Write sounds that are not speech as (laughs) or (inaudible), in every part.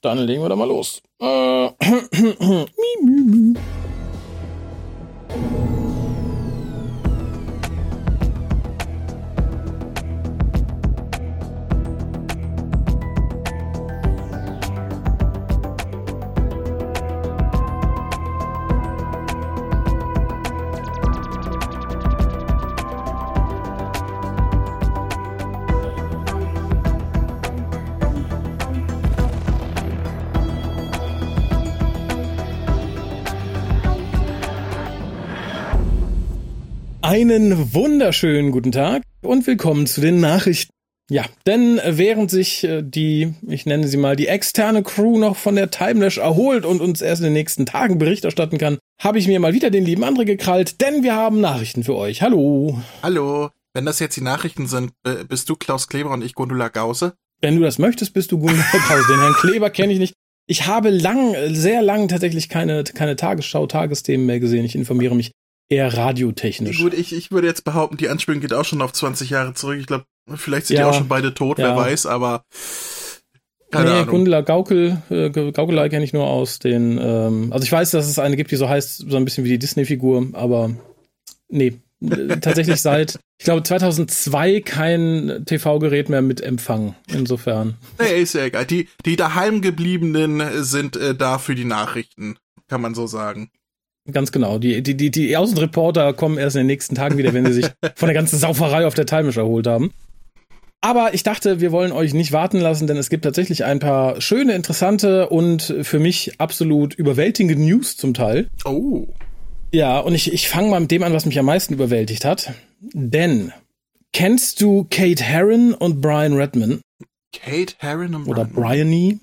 dann legen wir da mal los. Äh, (clears throat) Einen wunderschönen guten Tag und willkommen zu den Nachrichten. Ja, denn während sich äh, die, ich nenne sie mal, die externe Crew noch von der Timelash erholt und uns erst in den nächsten Tagen Bericht erstatten kann, habe ich mir mal wieder den lieben André gekrallt, denn wir haben Nachrichten für euch. Hallo. Hallo. Wenn das jetzt die Nachrichten sind, bist du Klaus Kleber und ich Gundula Gause? Wenn du das möchtest, bist du Gundula (laughs) Gause. Den Herrn Kleber kenne ich nicht. Ich habe lang, sehr lang tatsächlich keine, keine Tagesschau, Tagesthemen mehr gesehen. Ich informiere mich eher radiotechnisch. Gut, ich, ich würde jetzt behaupten, die Anspielung geht auch schon auf 20 Jahre zurück. Ich glaube, vielleicht sind ja, die auch schon beide tot, ja. wer weiß, aber keine nee, Ahnung. Gundela Gaukel, äh, Gaukelei kenne ich nur aus den, ähm, also ich weiß, dass es eine gibt, die so heißt, so ein bisschen wie die Disney-Figur, aber nee, äh, tatsächlich seit, ich glaube, 2002 kein TV-Gerät mehr mit Empfang. Insofern. Nee, ist ja egal. Die, die daheim gebliebenen sind äh, da für die Nachrichten, kann man so sagen. Ganz genau. Die, die, die, die Außenreporter kommen erst in den nächsten Tagen wieder, wenn sie sich (laughs) von der ganzen Sauferei auf der Time erholt haben. Aber ich dachte, wir wollen euch nicht warten lassen, denn es gibt tatsächlich ein paar schöne, interessante und für mich absolut überwältigende News zum Teil. Oh. Ja, und ich, ich fange mal mit dem an, was mich am meisten überwältigt hat. Denn kennst du Kate Herron und Brian Redman? Kate Herron und Brian? Oder Bryony?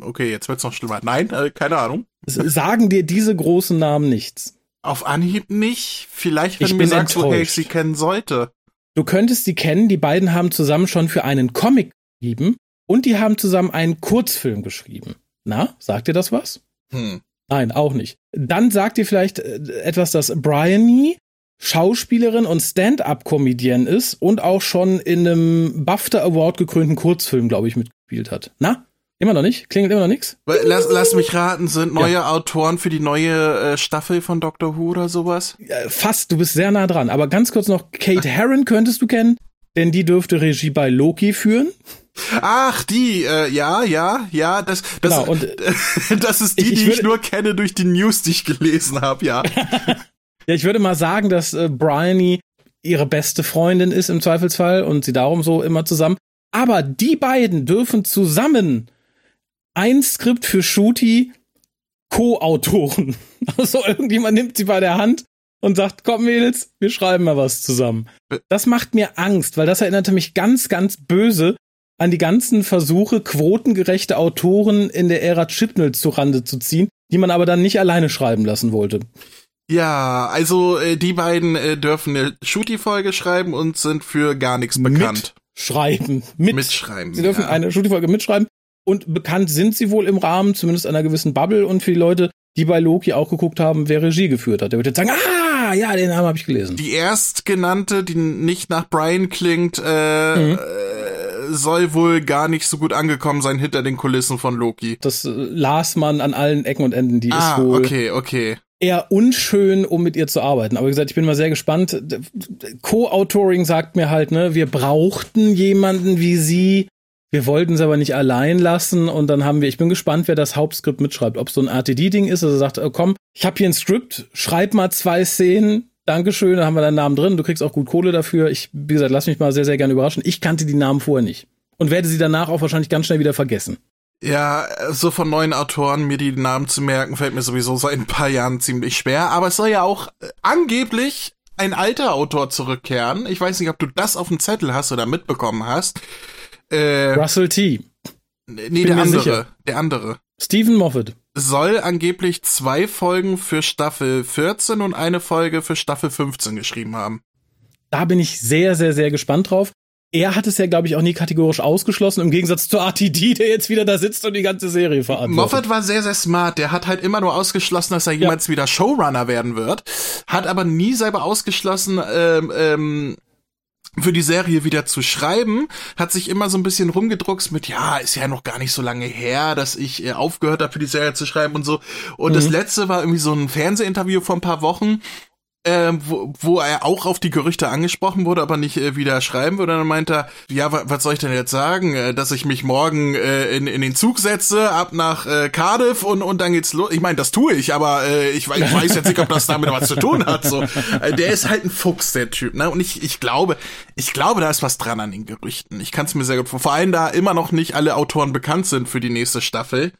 Okay, jetzt wird's noch schlimmer. Nein, äh, keine Ahnung. Sagen dir diese großen Namen nichts? Auf Anhieb nicht. Vielleicht, wenn ich du mir sagst, woher ich sie kennen sollte. Du könntest sie kennen. Die beiden haben zusammen schon für einen Comic geschrieben und die haben zusammen einen Kurzfilm geschrieben. Na, sagt dir das was? Hm. Nein, auch nicht. Dann sagt dir vielleicht äh, etwas, dass Bryony Schauspielerin und Stand-up-Comedian ist und auch schon in einem BAFTA Award gekrönten Kurzfilm, glaube ich, mitgespielt hat. Na? Immer noch nicht? Klingelt immer noch nichts? Lass, lass mich raten, sind neue ja. Autoren für die neue äh, Staffel von Doctor Who oder sowas? Ja, fast, du bist sehr nah dran. Aber ganz kurz noch, Kate Herron könntest du kennen, denn die dürfte Regie bei Loki führen. Ach, die, äh, ja, ja, ja, das, das, genau, und, (laughs) das ist die, ich, ich die ich nur kenne durch die News, die ich gelesen habe, ja. (laughs) ja, ich würde mal sagen, dass äh, Bryony ihre beste Freundin ist im Zweifelsfall und sie darum so immer zusammen. Aber die beiden dürfen zusammen ein Skript für Shooty Co-Autoren. (laughs) Also irgendjemand nimmt sie bei der Hand und sagt, komm Mädels, wir schreiben mal was zusammen. Das macht mir Angst, weil das erinnerte mich ganz, ganz böse an die ganzen Versuche, quotengerechte Autoren in der Ära Chipnell zu Rande zu ziehen, die man aber dann nicht alleine schreiben lassen wollte. Ja, also äh, die beiden äh, dürfen eine Shooty-Folge schreiben und sind für gar nichts bekannt. Mitschreiben. Mit. Mitschreiben. Sie dürfen ja. eine Shooty-Folge mitschreiben und bekannt sind sie wohl im Rahmen zumindest einer gewissen Bubble und für die Leute, die bei Loki auch geguckt haben, wer Regie geführt hat. Der wird jetzt sagen, ah, ja, den Namen habe ich gelesen. Die erstgenannte, die nicht nach Brian klingt, äh, mhm. soll wohl gar nicht so gut angekommen sein hinter den Kulissen von Loki. Das äh, las man an allen Ecken und Enden. Die ah, ist wohl okay, okay. eher unschön, um mit ihr zu arbeiten. Aber wie gesagt, ich bin mal sehr gespannt. Co-Autoring sagt mir halt, ne, wir brauchten jemanden wie sie, wir wollten es aber nicht allein lassen und dann haben wir, ich bin gespannt, wer das Hauptskript mitschreibt. Ob es so ein RTD-Ding ist, also sagt, oh, komm, ich habe hier ein Skript, schreib mal zwei Szenen, Dankeschön, da haben wir deinen Namen drin, du kriegst auch gut Kohle dafür. Ich, wie gesagt, lass mich mal sehr, sehr gerne überraschen. Ich kannte die Namen vorher nicht und werde sie danach auch wahrscheinlich ganz schnell wieder vergessen. Ja, so von neuen Autoren mir die Namen zu merken, fällt mir sowieso seit ein paar Jahren ziemlich schwer. Aber es soll ja auch äh, angeblich ein alter Autor zurückkehren. Ich weiß nicht, ob du das auf dem Zettel hast oder mitbekommen hast. Äh, Russell T. Nee, der andere. Sicher. Der andere. Stephen Moffat. Soll angeblich zwei Folgen für Staffel 14 und eine Folge für Staffel 15 geschrieben haben. Da bin ich sehr, sehr, sehr gespannt drauf. Er hat es ja, glaube ich, auch nie kategorisch ausgeschlossen, im Gegensatz zu RTD, der jetzt wieder da sitzt und die ganze Serie verantwortet. Moffat war sehr, sehr smart. Der hat halt immer nur ausgeschlossen, dass er jemals ja. wieder Showrunner werden wird. Hat aber nie selber ausgeschlossen, ähm, ähm, für die Serie wieder zu schreiben, hat sich immer so ein bisschen rumgedruckst mit, ja, ist ja noch gar nicht so lange her, dass ich äh, aufgehört habe, für die Serie zu schreiben und so. Und mhm. das letzte war irgendwie so ein Fernsehinterview vor ein paar Wochen, äh, wo, wo er auch auf die Gerüchte angesprochen wurde, aber nicht äh, wieder schreiben würde. Und dann meinte er, ja, was soll ich denn jetzt sagen? Äh, dass ich mich morgen äh, in, in den Zug setze, ab nach äh, Cardiff und, und dann geht's los. Ich meine, das tue ich, aber äh, ich, ich weiß jetzt nicht, ob das damit was zu tun hat. So, äh, Der ist halt ein Fuchs, der Typ. Ne? Und ich, ich glaube, ich glaube, da ist was dran an den Gerüchten. Ich kann es mir sehr gut vorstellen. Vor allem, da immer noch nicht alle Autoren bekannt sind für die nächste Staffel.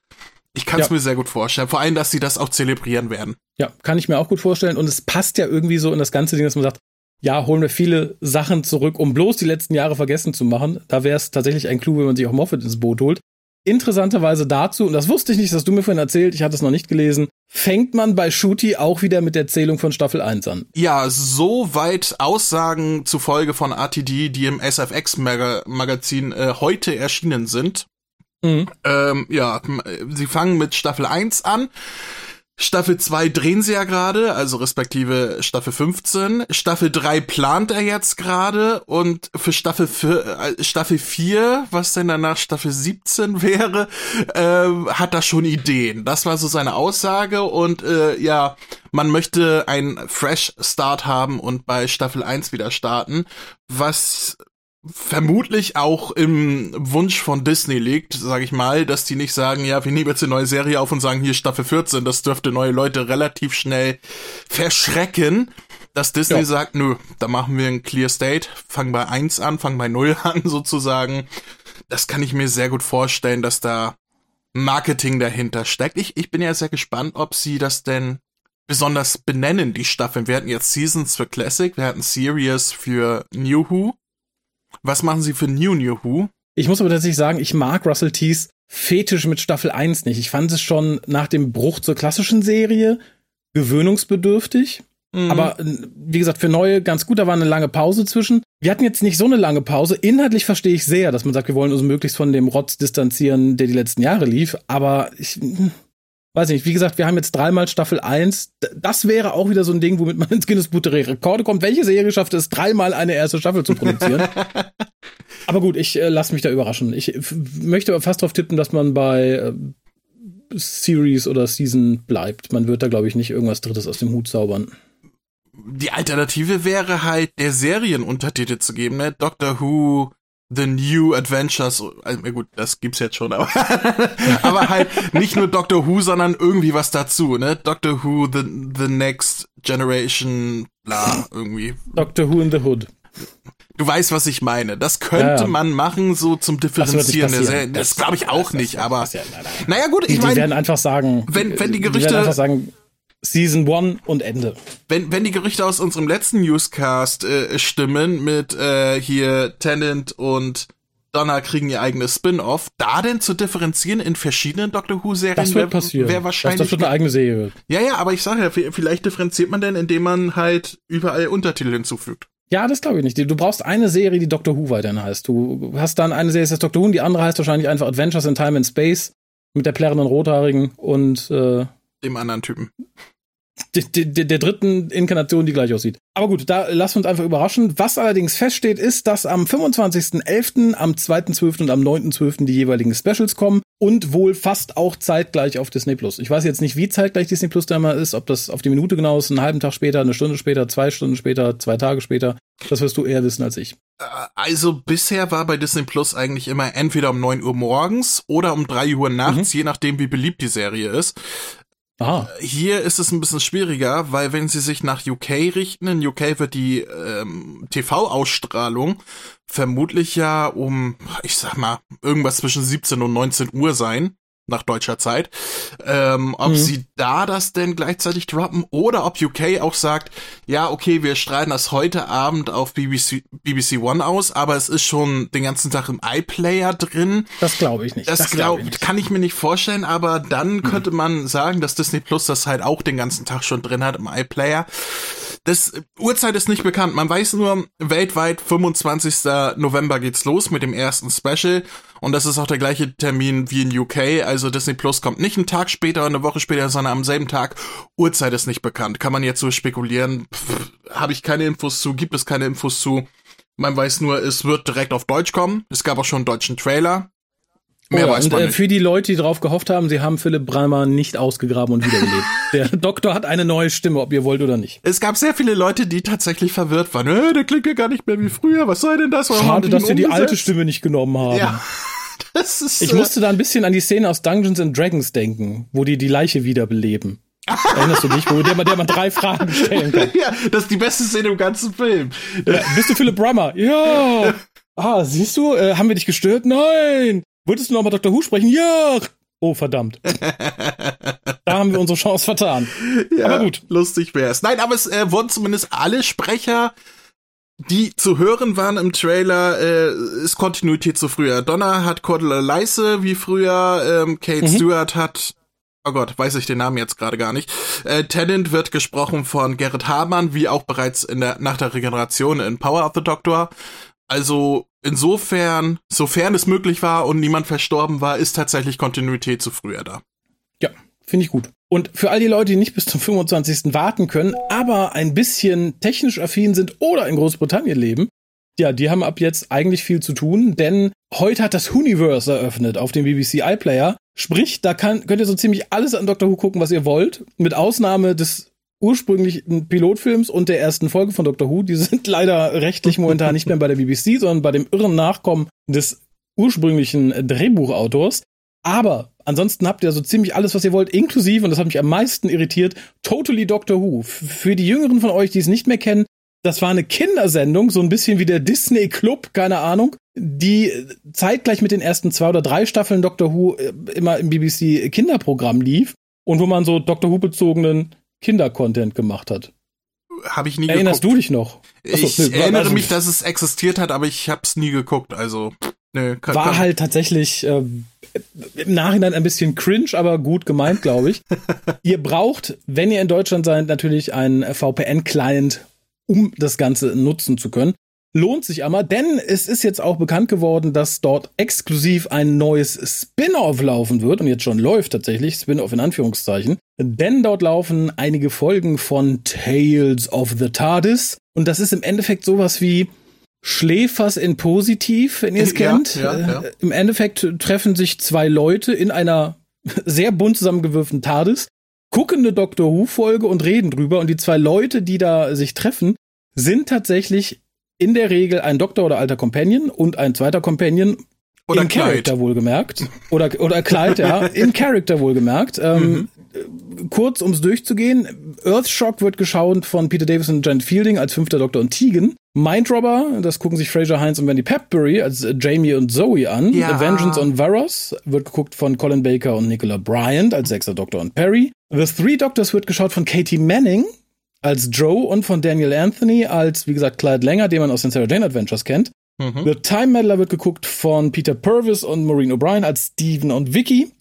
Ich kann es ja. mir sehr gut vorstellen. Vor allem, dass sie das auch zelebrieren werden. Ja, kann ich mir auch gut vorstellen. Und es passt ja irgendwie so in das ganze Ding, dass man sagt, ja, holen wir viele Sachen zurück, um bloß die letzten Jahre vergessen zu machen. Da wäre es tatsächlich ein Clou, wenn man sich auch Moffat ins Boot holt. Interessanterweise dazu, und das wusste ich nicht, das hast du mir vorhin erzählt, ich hatte es noch nicht gelesen, fängt man bei Shooty auch wieder mit der Zählung von Staffel 1 an. Ja, soweit Aussagen zufolge von RTD, die im SFX-Magazin äh, heute erschienen sind. Mhm. Ähm, ja, sie fangen mit Staffel 1 an. Staffel 2 drehen sie ja gerade, also respektive Staffel 15. Staffel 3 plant er jetzt gerade und für Staffel 4, äh, Staffel 4, was denn danach Staffel 17 (laughs) wäre, äh, hat er schon Ideen. Das war so seine Aussage und äh, ja, man möchte einen Fresh Start haben und bei Staffel 1 wieder starten, was vermutlich auch im Wunsch von Disney liegt, sage ich mal, dass die nicht sagen, ja, wir nehmen jetzt eine neue Serie auf und sagen, hier Staffel 14, das dürfte neue Leute relativ schnell verschrecken, dass Disney ja. sagt, nö, da machen wir ein Clear State, fangen bei 1 an, fangen bei 0 (laughs) an sozusagen. Das kann ich mir sehr gut vorstellen, dass da Marketing dahinter steckt. Ich, ich bin ja sehr gespannt, ob sie das denn besonders benennen, die Staffeln. Wir hatten jetzt Seasons für Classic, wir hatten Series für New Who. Was machen Sie für New New Who? Ich muss aber tatsächlich sagen, ich mag Russell T's Fetisch mit Staffel 1 nicht. Ich fand es schon nach dem Bruch zur klassischen Serie gewöhnungsbedürftig. Mhm. Aber wie gesagt, für neue ganz gut, da war eine lange Pause zwischen. Wir hatten jetzt nicht so eine lange Pause. Inhaltlich verstehe ich sehr, dass man sagt, wir wollen uns möglichst von dem Rotz distanzieren, der die letzten Jahre lief. Aber ich hm, weiß nicht, wie gesagt, wir haben jetzt dreimal Staffel 1. Das wäre auch wieder so ein Ding, womit man ins Guinness Buch der Rekorde kommt. Welche Serie schafft es, dreimal eine erste Staffel zu produzieren? (laughs) aber gut, ich äh, lasse mich da überraschen. Ich möchte aber fast darauf tippen, dass man bei äh, Series oder Season bleibt. Man wird da, glaube ich, nicht irgendwas Drittes aus dem Hut zaubern. Die Alternative wäre halt, der Serienuntertitel zu geben, ne? Doctor Who The New Adventures, also gut, das gibt's jetzt schon, aber, (laughs) aber halt nicht nur Doctor Who, sondern irgendwie was dazu, ne? Doctor Who, the, the Next Generation, bla, irgendwie. Doctor Who in the Hood. Du weißt, was ich meine. Das könnte ja, ja. man machen, so zum Differenzieren Das, das glaube ich auch das, nicht, aber. Naja, gut, ich meine. Die werden einfach sagen, wenn, wenn die Gerüchte. Die werden einfach sagen, Season 1 und Ende. Wenn, wenn die Gerüchte aus unserem letzten Newscast äh, stimmen mit äh, hier Tennant und Donna kriegen ihr eigenes Spin-off, da denn zu differenzieren in verschiedenen Doctor Who-Serien das wird passieren. Wäre wahrscheinlich. Dass das schon eine eigene Serie wird. Ja, ja, aber ich sage ja, vielleicht differenziert man denn, indem man halt überall Untertitel hinzufügt. Ja, das glaube ich nicht. Du brauchst eine Serie, die Doctor Who weiterhin heißt. Du hast dann eine Serie, die heißt Doctor Who, und die andere heißt wahrscheinlich einfach Adventures in Time and Space mit der plärrenden Rothaarigen und äh, dem anderen Typen der, der, der dritten Inkarnation, die gleich aussieht. Aber gut, da lassen wir uns einfach überraschen. Was allerdings feststeht, ist, dass am 25.11., am 2.12. und am 9.12. die jeweiligen Specials kommen und wohl fast auch zeitgleich auf Disney Plus. Ich weiß jetzt nicht, wie zeitgleich Disney Plus da mal ist, ob das auf die Minute genau ist, einen halben Tag später, eine Stunde später, zwei Stunden später, zwei Tage später. Das wirst du eher wissen als ich. Äh, also bisher war bei Disney Plus eigentlich immer entweder um 9 Uhr morgens oder um 3 Uhr nachts, mhm. je nachdem wie beliebt die Serie ist. Aha. Hier ist es ein bisschen schwieriger, weil wenn sie sich nach UK richten, in UK wird die ähm, TV-Ausstrahlung vermutlich ja um, ich sag mal, irgendwas zwischen 17 und 19 Uhr sein nach deutscher Zeit. Ähm, ob mhm. sie da das denn gleichzeitig droppen oder ob UK auch sagt, ja, okay, wir streiten das heute Abend auf BBC, BBC One aus, aber es ist schon den ganzen Tag im iPlayer drin. Das glaube ich nicht. Das, das glaub, ich nicht. kann ich mir nicht vorstellen, aber dann mhm. könnte man sagen, dass Disney Plus das halt auch den ganzen Tag schon drin hat im iPlayer. Das Uhrzeit ist nicht bekannt. Man weiß nur, weltweit 25. November geht's los mit dem ersten Special. Und das ist auch der gleiche Termin wie in UK. Also Disney Plus kommt nicht einen Tag später, eine Woche später, sondern am selben Tag. Uhrzeit ist nicht bekannt. Kann man jetzt so spekulieren. Habe ich keine Infos zu, gibt es keine Infos zu. Man weiß nur, es wird direkt auf Deutsch kommen. Es gab auch schon einen deutschen Trailer. Mehr oh weiß man und, äh, nicht. Für die Leute, die darauf gehofft haben, sie haben Philipp Breimer nicht ausgegraben und wiederbelebt. (laughs) der Doktor hat eine neue Stimme, ob ihr wollt oder nicht. Es gab sehr viele Leute, die tatsächlich verwirrt waren. Äh, der klingt ja gar nicht mehr wie früher. Was soll denn das? Schade, dass wir die alte Stimme nicht genommen haben. Ja. (laughs) Das ist, ich musste da ein bisschen an die Szene aus Dungeons and Dragons denken, wo die die Leiche wiederbeleben. Erinnerst du dich, wo der, der man drei Fragen stellen kann? (laughs) ja, das ist die beste Szene im ganzen Film. Ja, bist du Philipp Brammer? Ja. Ah, siehst du, äh, haben wir dich gestört? Nein. Würdest du noch mal Dr. Who sprechen? Ja. Oh, verdammt. (laughs) da haben wir unsere Chance vertan. Ja, aber gut. Lustig wär's. Nein, aber es äh, wurden zumindest alle Sprecher, die zu hören waren im Trailer, äh, ist Kontinuität zu früher. Donna hat Cordula Leise wie früher, ähm, Kate mhm. Stewart hat Oh Gott, weiß ich den Namen jetzt gerade gar nicht. Äh, Tennant wird gesprochen von Gerrit Hamann, wie auch bereits in der, nach der Regeneration in Power of the Doctor. Also insofern, sofern es möglich war und niemand verstorben war, ist tatsächlich Kontinuität zu früher da. Finde ich gut. Und für all die Leute, die nicht bis zum 25. warten können, aber ein bisschen technisch affin sind oder in Großbritannien leben, ja, die haben ab jetzt eigentlich viel zu tun, denn heute hat das Universe eröffnet auf dem BBC iPlayer. Sprich, da kann, könnt ihr so ziemlich alles an Doctor Who gucken, was ihr wollt, mit Ausnahme des ursprünglichen Pilotfilms und der ersten Folge von Doctor Who. Die sind (laughs) leider rechtlich momentan nicht mehr bei der BBC, sondern bei dem irren Nachkommen des ursprünglichen Drehbuchautors. Aber ansonsten habt ihr so ziemlich alles, was ihr wollt, inklusive, und das hat mich am meisten irritiert, Totally Doctor Who. Für die Jüngeren von euch, die es nicht mehr kennen, das war eine Kindersendung, so ein bisschen wie der Disney Club, keine Ahnung, die zeitgleich mit den ersten zwei oder drei Staffeln Doctor Who äh, immer im BBC Kinderprogramm lief und wo man so Doctor Who bezogenen Kindercontent gemacht hat. Habe ich nie Erinnerst geguckt. du dich noch? Achso, ich nee, erinnere mich, dass es existiert hat, aber ich habe es nie geguckt, also nee, kann, war kann. halt tatsächlich äh, im Nachhinein ein bisschen cringe, aber gut gemeint, glaube ich. (laughs) ihr braucht, wenn ihr in Deutschland seid, natürlich einen VPN-Client um das Ganze nutzen zu können. Lohnt sich aber, denn es ist jetzt auch bekannt geworden, dass dort exklusiv ein neues Spin-off laufen wird und jetzt schon läuft tatsächlich, Spin-off in Anführungszeichen. Denn dort laufen einige Folgen von Tales of the TARDIS und das ist im Endeffekt sowas wie Schläfers in Positiv, wenn ihr es kennt. Ja, ja, ja. Äh, Im Endeffekt treffen sich zwei Leute in einer (laughs) sehr bunt zusammengewürften TARDIS gucken eine Doctor Who Folge und reden drüber und die zwei Leute, die da sich treffen, sind tatsächlich in der Regel ein Doktor oder alter Companion und ein zweiter Companion oder in Clyde. Character wohlgemerkt. Oder, oder Clyde, ja. (laughs) In Character wohlgemerkt. Ähm, mhm. Kurz, ums durchzugehen. Earthshock wird geschaut von Peter Davison und Janet Fielding als fünfter Doktor und Tegan. Mindrobber, das gucken sich Fraser Hines und Wendy Pepbury als Jamie und Zoe an. Ja. The Vengeance on Varos wird geguckt von Colin Baker und Nicola Bryant als sechster Doktor und Perry. The Three Doctors wird geschaut von Katie Manning als Joe und von Daniel Anthony als, wie gesagt, Clyde Langer, den man aus den Sarah Jane Adventures kennt. Mhm. The Time Meddler wird geguckt von Peter Purvis und Maureen O'Brien als Steven und Vicky.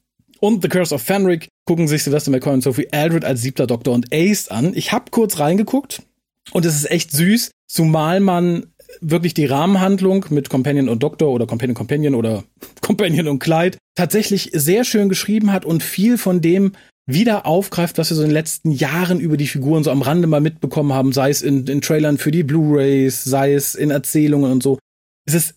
Und The Curse of Fenric gucken sich Sylvester McCoy und Sophie Aldred als siebter Doktor und Ace an. Ich habe kurz reingeguckt und es ist echt süß, zumal man wirklich die Rahmenhandlung mit Companion und Doktor oder Companion Companion oder (laughs) Companion und Clyde tatsächlich sehr schön geschrieben hat und viel von dem wieder aufgreift, was wir so in den letzten Jahren über die Figuren so am Rande mal mitbekommen haben, sei es in, in Trailern für die Blu-rays, sei es in Erzählungen und so. Es ist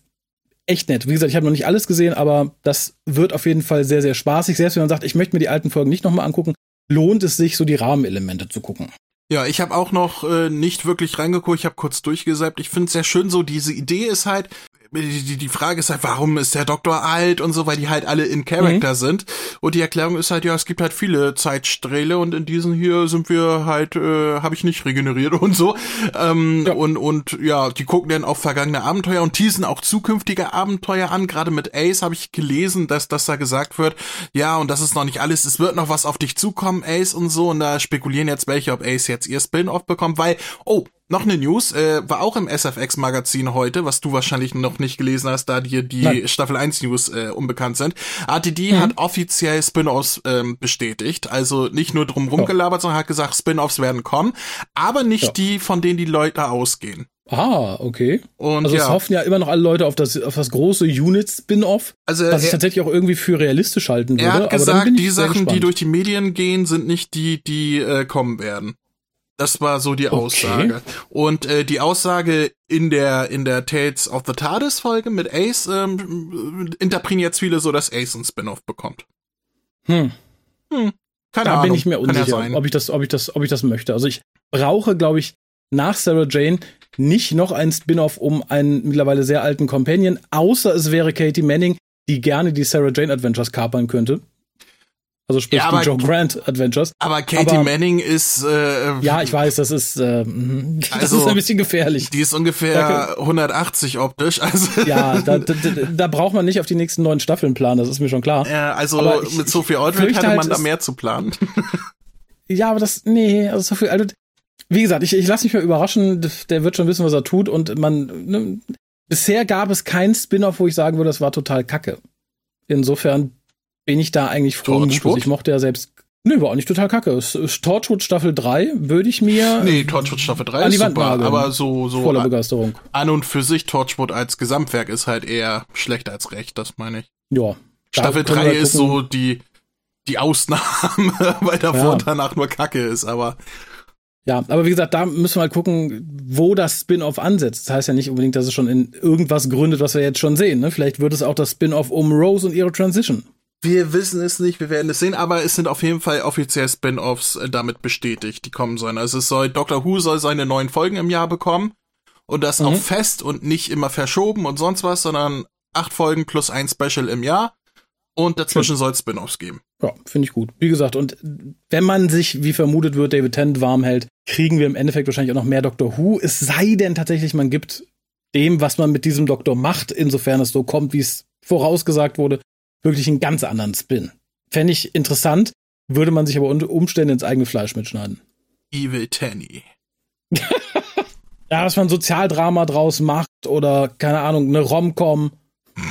echt nett. Wie gesagt, ich habe noch nicht alles gesehen, aber das wird auf jeden Fall sehr, sehr spaßig. Selbst wenn man sagt, ich möchte mir die alten Folgen nicht nochmal angucken, lohnt es sich, so die Rahmenelemente zu gucken. Ja, ich habe auch noch äh, nicht wirklich reingeguckt, ich habe kurz durchgesäppt. Ich finde es sehr schön so, diese Idee ist halt, die, die Frage ist halt, warum ist der Doktor alt und so, weil die halt alle in Character mhm. sind. Und die Erklärung ist halt, ja, es gibt halt viele Zeitsträhle und in diesen hier sind wir halt, äh, habe ich nicht regeneriert und so. Ähm, ja. Und, und ja, die gucken dann auf vergangene Abenteuer und teasen auch zukünftige Abenteuer an. Gerade mit Ace habe ich gelesen, dass, dass da gesagt wird, ja, und das ist noch nicht alles, es wird noch was auf dich zukommen, Ace und so. Und da spekulieren jetzt welche, ob Ace jetzt ihr Spin-off bekommt, weil, oh, noch eine News, äh, war auch im SFX-Magazin heute, was du wahrscheinlich noch nicht gelesen hast, da dir die Nein. Staffel 1 News äh, unbekannt sind. RTD mhm. hat offiziell Spin-offs ähm, bestätigt. Also nicht nur drum rumgelabert, ja. sondern hat gesagt, Spin-offs werden kommen, aber nicht ja. die, von denen die Leute ausgehen. Ah, okay. Und also ja. es hoffen ja immer noch alle Leute auf das, auf das große Unit-Spin-Off, also, was ich tatsächlich auch irgendwie für realistisch halten würde. Er hat gesagt, die Sachen, gespannt. die durch die Medien gehen, sind nicht die, die äh, kommen werden. Das war so die Aussage. Okay. Und äh, die Aussage in der in der Tales of the TARDIS Folge mit Ace ähm, interpretieren jetzt viele so, dass Ace ein Spin-off bekommt. Hm. Hm. Keine da Ahnung. bin ich mir unsicher, ob ich das, ob ich das, ob ich das möchte. Also ich brauche, glaube ich, nach Sarah Jane nicht noch ein Spin-off um einen mittlerweile sehr alten Companion, außer es wäre Katie Manning, die gerne die Sarah Jane Adventures kapern könnte. Also sprich ja, aber, die Joe Grant Adventures. Aber Katie aber, Manning ist äh, Ja, ich weiß, das ist äh, (laughs) das also, ist ein bisschen gefährlich. Die ist ungefähr da, 180 optisch, also Ja, (laughs) da, da, da braucht man nicht auf die nächsten neun Staffeln planen, das ist mir schon klar. Ja, also ich, mit Sophie Aldred hätte man halt, da mehr zu planen. (laughs) ja, aber das nee, also Sophie Aldred wie gesagt, ich, ich lasse mich mal überraschen, der wird schon wissen, was er tut und man ne, bisher gab es keinen Spin-off, wo ich sagen würde, das war total kacke. Insofern bin ich da eigentlich froh. Torchwood? Ich mochte ja selbst. Nö, war auch nicht total kacke. Torchwood Staffel 3 würde ich mir. Nee, Torchwood Staffel 3 ist super, aber so, so. Voller Begeisterung. An und für sich Torchwood als Gesamtwerk ist halt eher schlechter als recht, das meine ich. Ja. Staffel 3 ist so die, die Ausnahme, (laughs) weil davor ja. danach nur Kacke ist, aber. Ja, aber wie gesagt, da müssen wir mal gucken, wo das Spin-off ansetzt. Das heißt ja nicht unbedingt, dass es schon in irgendwas gründet, was wir jetzt schon sehen. Ne? Vielleicht wird es auch das Spin-off um Rose und ihre Transition. Wir wissen es nicht, wir werden es sehen, aber es sind auf jeden Fall offiziell Spin-offs äh, damit bestätigt, die kommen sollen. Also es soll, Doctor Who soll seine neuen Folgen im Jahr bekommen und das mhm. auch fest und nicht immer verschoben und sonst was, sondern acht Folgen plus ein Special im Jahr und dazwischen soll es Spin-offs geben. Ja, finde ich gut. Wie gesagt, und wenn man sich, wie vermutet wird, David Tennant warm hält, kriegen wir im Endeffekt wahrscheinlich auch noch mehr Doctor Who. Es sei denn tatsächlich, man gibt dem, was man mit diesem Doktor macht, insofern es so kommt, wie es vorausgesagt wurde, wirklich einen ganz anderen Spin. Fände ich interessant, würde man sich aber unter Umständen ins eigene Fleisch mitschneiden. Evil Tanny. (laughs) ja, dass man Sozialdrama draus macht oder, keine Ahnung, eine Romcom. (laughs)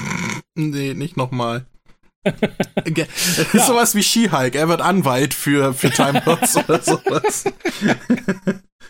Nee, nicht nochmal. (laughs) ja. Sowas wie She-Hulk, er wird Anwalt für, für Time Lords oder sowas.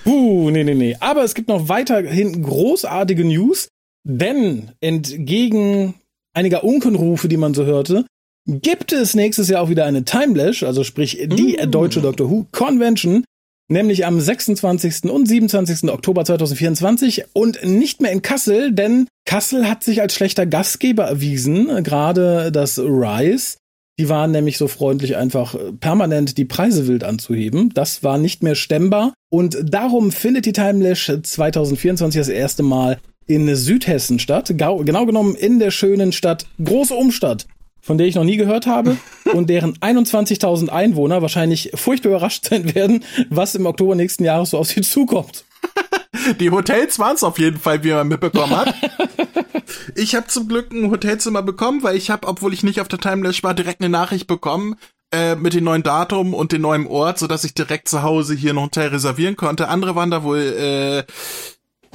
Uh, nee, nee, nee. Aber es gibt noch weiterhin großartige News, denn entgegen einiger Unkenrufe, die man so hörte, gibt es nächstes Jahr auch wieder eine Timelash, also sprich die mm. deutsche Doctor Who Convention, nämlich am 26. und 27. Oktober 2024 und nicht mehr in Kassel, denn Kassel hat sich als schlechter Gastgeber erwiesen, gerade das Rise. Die waren nämlich so freundlich, einfach permanent die Preise wild anzuheben. Das war nicht mehr stemmbar. Und darum findet die Timelash 2024 das erste Mal in Südhessen statt. Genau genommen in der schönen Stadt Große Umstadt, von der ich noch nie gehört habe (laughs) und deren 21.000 Einwohner wahrscheinlich furchtbar überrascht sein werden, was im Oktober nächsten Jahres so auf sie zukommt. (laughs) Die Hotels waren es auf jeden Fall, wie man mitbekommen hat. (laughs) ich habe zum Glück ein Hotelzimmer bekommen, weil ich habe, obwohl ich nicht auf der Timelash war, direkt eine Nachricht bekommen äh, mit dem neuen Datum und dem neuen Ort, so dass ich direkt zu Hause hier ein Hotel reservieren konnte. Andere waren da wohl äh,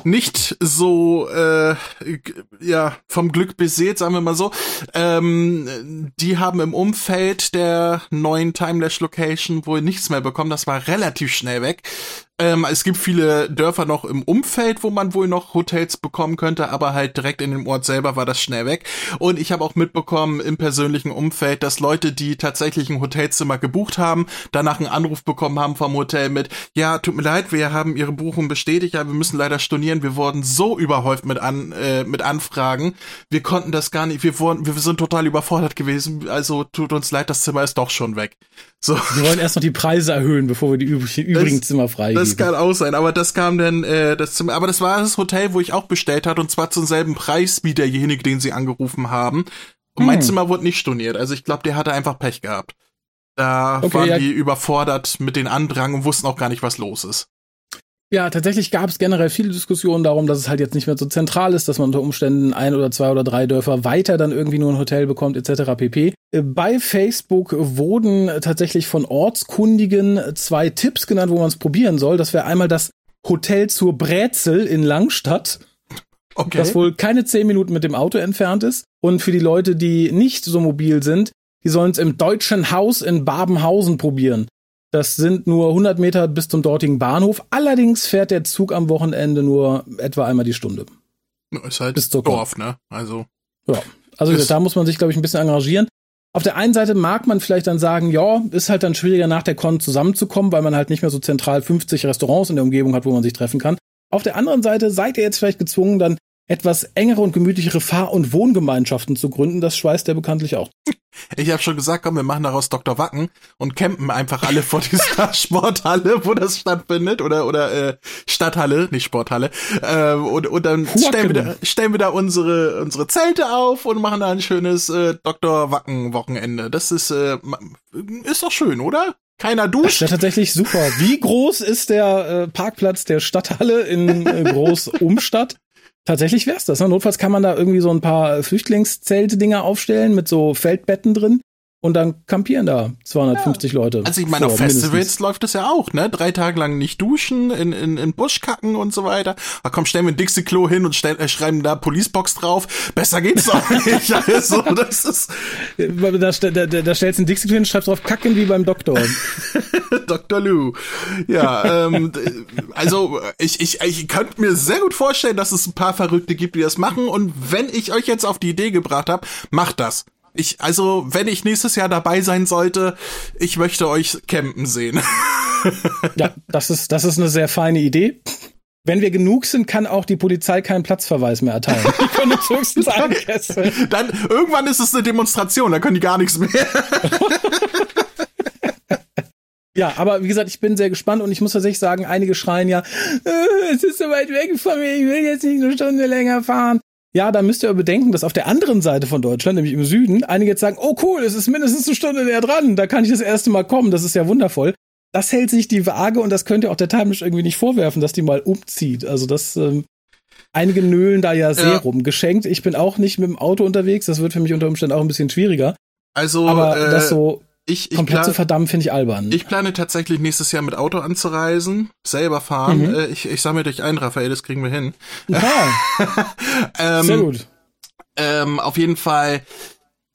nicht so äh, ja vom Glück beseelt, sagen wir mal so. Ähm, die haben im Umfeld der neuen Timelash Location wohl nichts mehr bekommen. Das war relativ schnell weg. Ähm, es gibt viele Dörfer noch im Umfeld, wo man wohl noch Hotels bekommen könnte, aber halt direkt in dem Ort selber war das schnell weg. Und ich habe auch mitbekommen im persönlichen Umfeld, dass Leute, die tatsächlich ein Hotelzimmer gebucht haben, danach einen Anruf bekommen haben vom Hotel mit, ja, tut mir leid, wir haben ihre Buchung bestätigt, aber wir müssen leider stornieren. Wir wurden so überhäuft mit, an, äh, mit Anfragen. Wir konnten das gar nicht, wir wurden, wir sind total überfordert gewesen. Also tut uns leid, das Zimmer ist doch schon weg. So. Wir wollen erst noch die Preise erhöhen, bevor wir die übrigen das, Zimmer freigeben. Das kann auch sein, aber das kam dann, äh, das Zimmer, aber das war das Hotel, wo ich auch bestellt hatte und zwar zum selben Preis wie derjenige, den sie angerufen haben. Und mein hm. Zimmer wurde nicht storniert, also ich glaube, der hatte einfach Pech gehabt. Da okay, waren ja. die überfordert mit den Andrang und wussten auch gar nicht, was los ist. Ja, tatsächlich gab es generell viele Diskussionen darum, dass es halt jetzt nicht mehr so zentral ist, dass man unter Umständen ein oder zwei oder drei Dörfer weiter dann irgendwie nur ein Hotel bekommt, etc. pp. Bei Facebook wurden tatsächlich von Ortskundigen zwei Tipps genannt, wo man es probieren soll. Das wäre einmal das Hotel zur Bräzel in Langstadt. Okay. Das wohl keine zehn Minuten mit dem Auto entfernt ist. Und für die Leute, die nicht so mobil sind, die sollen es im Deutschen Haus in Babenhausen probieren. Das sind nur 100 Meter bis zum dortigen Bahnhof. Allerdings fährt der Zug am Wochenende nur etwa einmal die Stunde. Ist halt bis Dorf, ne? Also. Ja. Also da muss man sich, glaube ich, ein bisschen engagieren. Auf der einen Seite mag man vielleicht dann sagen, ja, ist halt dann schwieriger nach der Con zusammenzukommen, weil man halt nicht mehr so zentral 50 Restaurants in der Umgebung hat, wo man sich treffen kann. Auf der anderen Seite seid ihr jetzt vielleicht gezwungen, dann etwas engere und gemütlichere Fahr- und Wohngemeinschaften zu gründen. Das schweißt der bekanntlich auch. Ich habe schon gesagt, komm, wir machen daraus Dr. Wacken und campen einfach alle vor dieser (laughs) Sporthalle, wo das stattfindet, oder oder äh, Stadthalle, nicht Sporthalle. Äh, und, und dann stellen wir, da, stellen wir da unsere unsere Zelte auf und machen da ein schönes äh, Dr. Wacken Wochenende. Das ist äh, ist doch schön, oder? Keiner duscht. Das ist ja tatsächlich super. Wie groß ist der äh, Parkplatz der Stadthalle in äh, Groß-Umstadt? Tatsächlich wär's das. Ne? Notfalls kann man da irgendwie so ein paar Flüchtlingszelte-Dinger aufstellen mit so Feldbetten drin. Und dann kampieren da 250 ja. Leute. Also ich meine, auf Festivals mindestens. läuft das ja auch, ne? Drei Tage lang nicht duschen, in, in, in Busch kacken und so weiter. Da komm, stellen wir ein Dixie-Klo hin und stell, äh, schreiben da Policebox drauf. Besser geht's doch (laughs) nicht. also, das ist... Da, da, da, da stellst du ein Dixie-Klo hin und schreibst drauf, kacken wie beim Doktor. (laughs) Dr. Lou. Ja, ähm, also ich, ich, ich könnte mir sehr gut vorstellen, dass es ein paar Verrückte gibt, die das machen. Und wenn ich euch jetzt auf die Idee gebracht habe, macht das. Ich, also, wenn ich nächstes Jahr dabei sein sollte, ich möchte euch campen sehen. (laughs) ja, das ist, das ist eine sehr feine Idee. Wenn wir genug sind, kann auch die Polizei keinen Platzverweis mehr erteilen. Die können uns höchstens (laughs) angekesseln. Dann, irgendwann ist es eine Demonstration, dann können die gar nichts mehr. (laughs) Ja, aber wie gesagt, ich bin sehr gespannt und ich muss tatsächlich sagen, einige schreien ja, äh, es ist so weit weg von mir, ich will jetzt nicht eine Stunde länger fahren. Ja, da müsst ihr bedenken, dass auf der anderen Seite von Deutschland, nämlich im Süden, einige jetzt sagen, oh cool, es ist mindestens eine Stunde näher dran, da kann ich das erste Mal kommen, das ist ja wundervoll. Das hält sich die Waage und das könnt ihr auch der Timelash irgendwie nicht vorwerfen, dass die mal umzieht. Also das, ähm, einige nölen da ja sehr ja. rum. Geschenkt, ich bin auch nicht mit dem Auto unterwegs, das wird für mich unter Umständen auch ein bisschen schwieriger. Also, aber äh, das so ich, ich komplett zu verdammen, finde ich albern. Ich plane tatsächlich nächstes Jahr mit Auto anzureisen, selber fahren. Mhm. Äh, ich, ich sammle dich ein, Raphael, das kriegen wir hin. Ja. (laughs) ähm, Sehr gut. Ähm, auf jeden Fall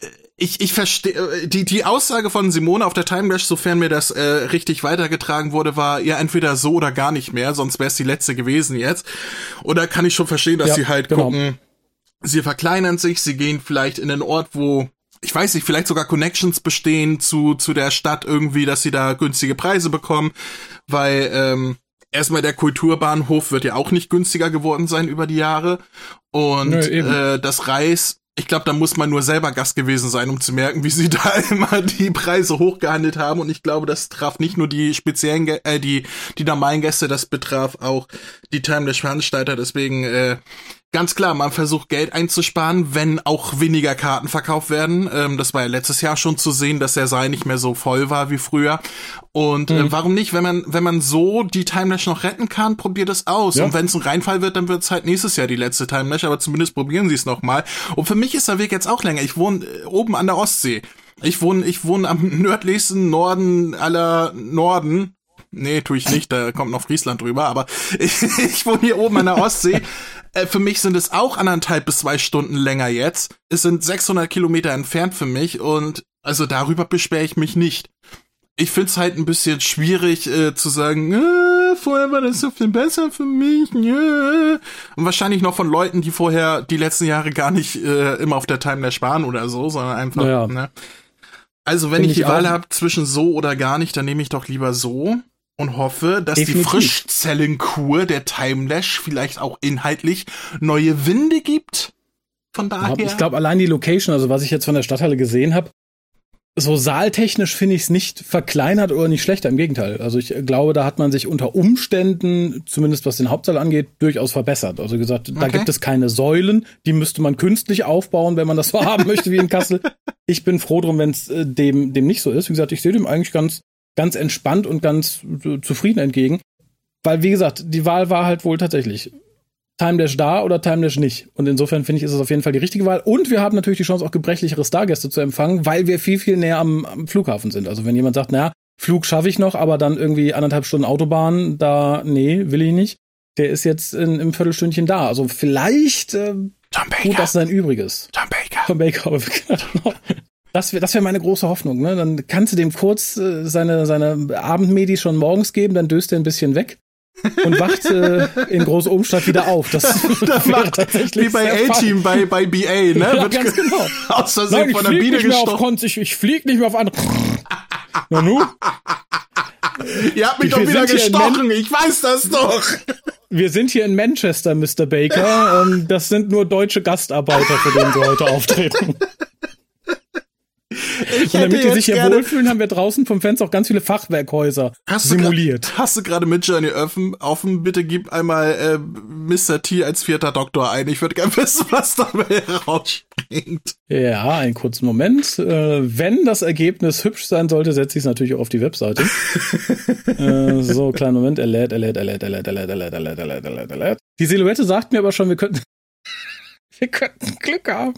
äh, ich, ich verstehe, äh, die, die Aussage von Simone auf der Timelash, sofern mir das äh, richtig weitergetragen wurde, war ja entweder so oder gar nicht mehr, sonst wäre es die letzte gewesen jetzt. Oder kann ich schon verstehen, dass ja, sie halt genau. gucken, sie verkleinern sich, sie gehen vielleicht in den Ort, wo ich weiß nicht, vielleicht sogar Connections bestehen zu, zu der Stadt irgendwie, dass sie da günstige Preise bekommen, weil ähm, erstmal der Kulturbahnhof wird ja auch nicht günstiger geworden sein über die Jahre. Und Nö, äh, das Reis, ich glaube, da muss man nur selber Gast gewesen sein, um zu merken, wie sie (laughs) da immer die Preise hochgehandelt haben. Und ich glaube, das traf nicht nur die speziellen, äh, die, die normalen Gäste, das betraf auch die Timeless-Veranstalter. Deswegen äh, Ganz klar, man versucht Geld einzusparen, wenn auch weniger Karten verkauft werden. Ähm, das war ja letztes Jahr schon zu sehen, dass der Saal nicht mehr so voll war wie früher. Und mhm. äh, warum nicht, wenn man wenn man so die Timelash noch retten kann, probiert es aus. Ja. Und wenn es ein Reinfall wird, dann wird es halt nächstes Jahr die letzte Timelash, aber zumindest probieren sie es noch mal. Und für mich ist der Weg jetzt auch länger. Ich wohne äh, oben an der Ostsee. Ich wohne ich wohne am (laughs) nördlichsten Norden aller Norden Nee, tue ich nicht, da kommt noch Friesland drüber, aber (laughs) ich, ich wohne hier oben an der Ostsee. Äh, für mich sind es auch anderthalb bis zwei Stunden länger jetzt. Es sind 600 Kilometer entfernt für mich und also darüber beschwere ich mich nicht. Ich find's halt ein bisschen schwierig äh, zu sagen, äh, vorher war das so viel besser für mich. Äh. Und wahrscheinlich noch von Leuten, die vorher die letzten Jahre gar nicht äh, immer auf der Timelash waren oder so, sondern einfach, ja. ne? Also wenn Find ich die Wahl habe zwischen so oder gar nicht, dann nehme ich doch lieber so und hoffe, dass Definitiv. die Frischzellenkur der Timelash vielleicht auch inhaltlich neue Winde gibt. Von daher. Ich glaube, allein die Location, also was ich jetzt von der Stadthalle gesehen habe, so saaltechnisch finde ich es nicht verkleinert oder nicht schlechter, im Gegenteil. Also ich glaube, da hat man sich unter Umständen, zumindest was den Hauptsaal angeht, durchaus verbessert. Also gesagt, okay. da gibt es keine Säulen, die müsste man künstlich aufbauen, wenn man das so (laughs) haben möchte wie in Kassel. Ich bin froh drum, wenn es äh, dem, dem nicht so ist. Wie gesagt, ich sehe dem eigentlich ganz, ganz entspannt und ganz zufrieden entgegen. Weil, wie gesagt, die Wahl war halt wohl tatsächlich Timelash da oder Timelash nicht. Und insofern finde ich, ist es auf jeden Fall die richtige Wahl. Und wir haben natürlich die Chance, auch gebrechlichere Stargäste zu empfangen, weil wir viel, viel näher am, am Flughafen sind. Also wenn jemand sagt, naja, Flug schaffe ich noch, aber dann irgendwie anderthalb Stunden Autobahn, da, nee, will ich nicht. Der ist jetzt in, im Viertelstündchen da. Also vielleicht äh, tut das sein Übriges. Tom Baker. Tom Baker. Das wäre das wär meine große Hoffnung. Ne? Dann kannst du dem kurz äh, seine, seine Abendmedi schon morgens geben, dann döst er ein bisschen weg. und (laughs) wacht äh, in großer Umstadt wieder auf. Das (laughs) tatsächlich wie bei A-Team, bei, bei BA, ne? Ja, Wird ganz genau. (laughs) aus Versehen Nein, von der Biene gestochen. Ich, ich flieg nicht mehr auf andere. Na nu, Ihr habt mich Wir doch wieder gestochen, ich weiß das doch. wir sind hier in Manchester, Mr. Baker. Das sind nur deutsche Gastarbeiter, für den sie heute auftreten. Ich Und damit die sich hier wohlfühlen, haben wir draußen vom Fenster auch ganz viele Fachwerkhäuser Hast du simuliert. grad- Hast du gerade Midjourney offen? offen? Bitte gib einmal äh, Mr. T als vierter Doktor ein. Ich würde gerne wissen, was dabei rausspringt. Ja, einen kurzen Moment. Äh, wenn das Ergebnis hübsch sein sollte, setze ich es natürlich auch auf die Webseite. (laughs) äh, so, kleinen Moment. Er lädt, er lädt, er lädt, er lädt, er lädt, er lädt, er lädt, er lädt, er lädt, er lädt. Die Silhouette sagt mir aber schon, wir könnten, (laughs) wir könnten Glück haben.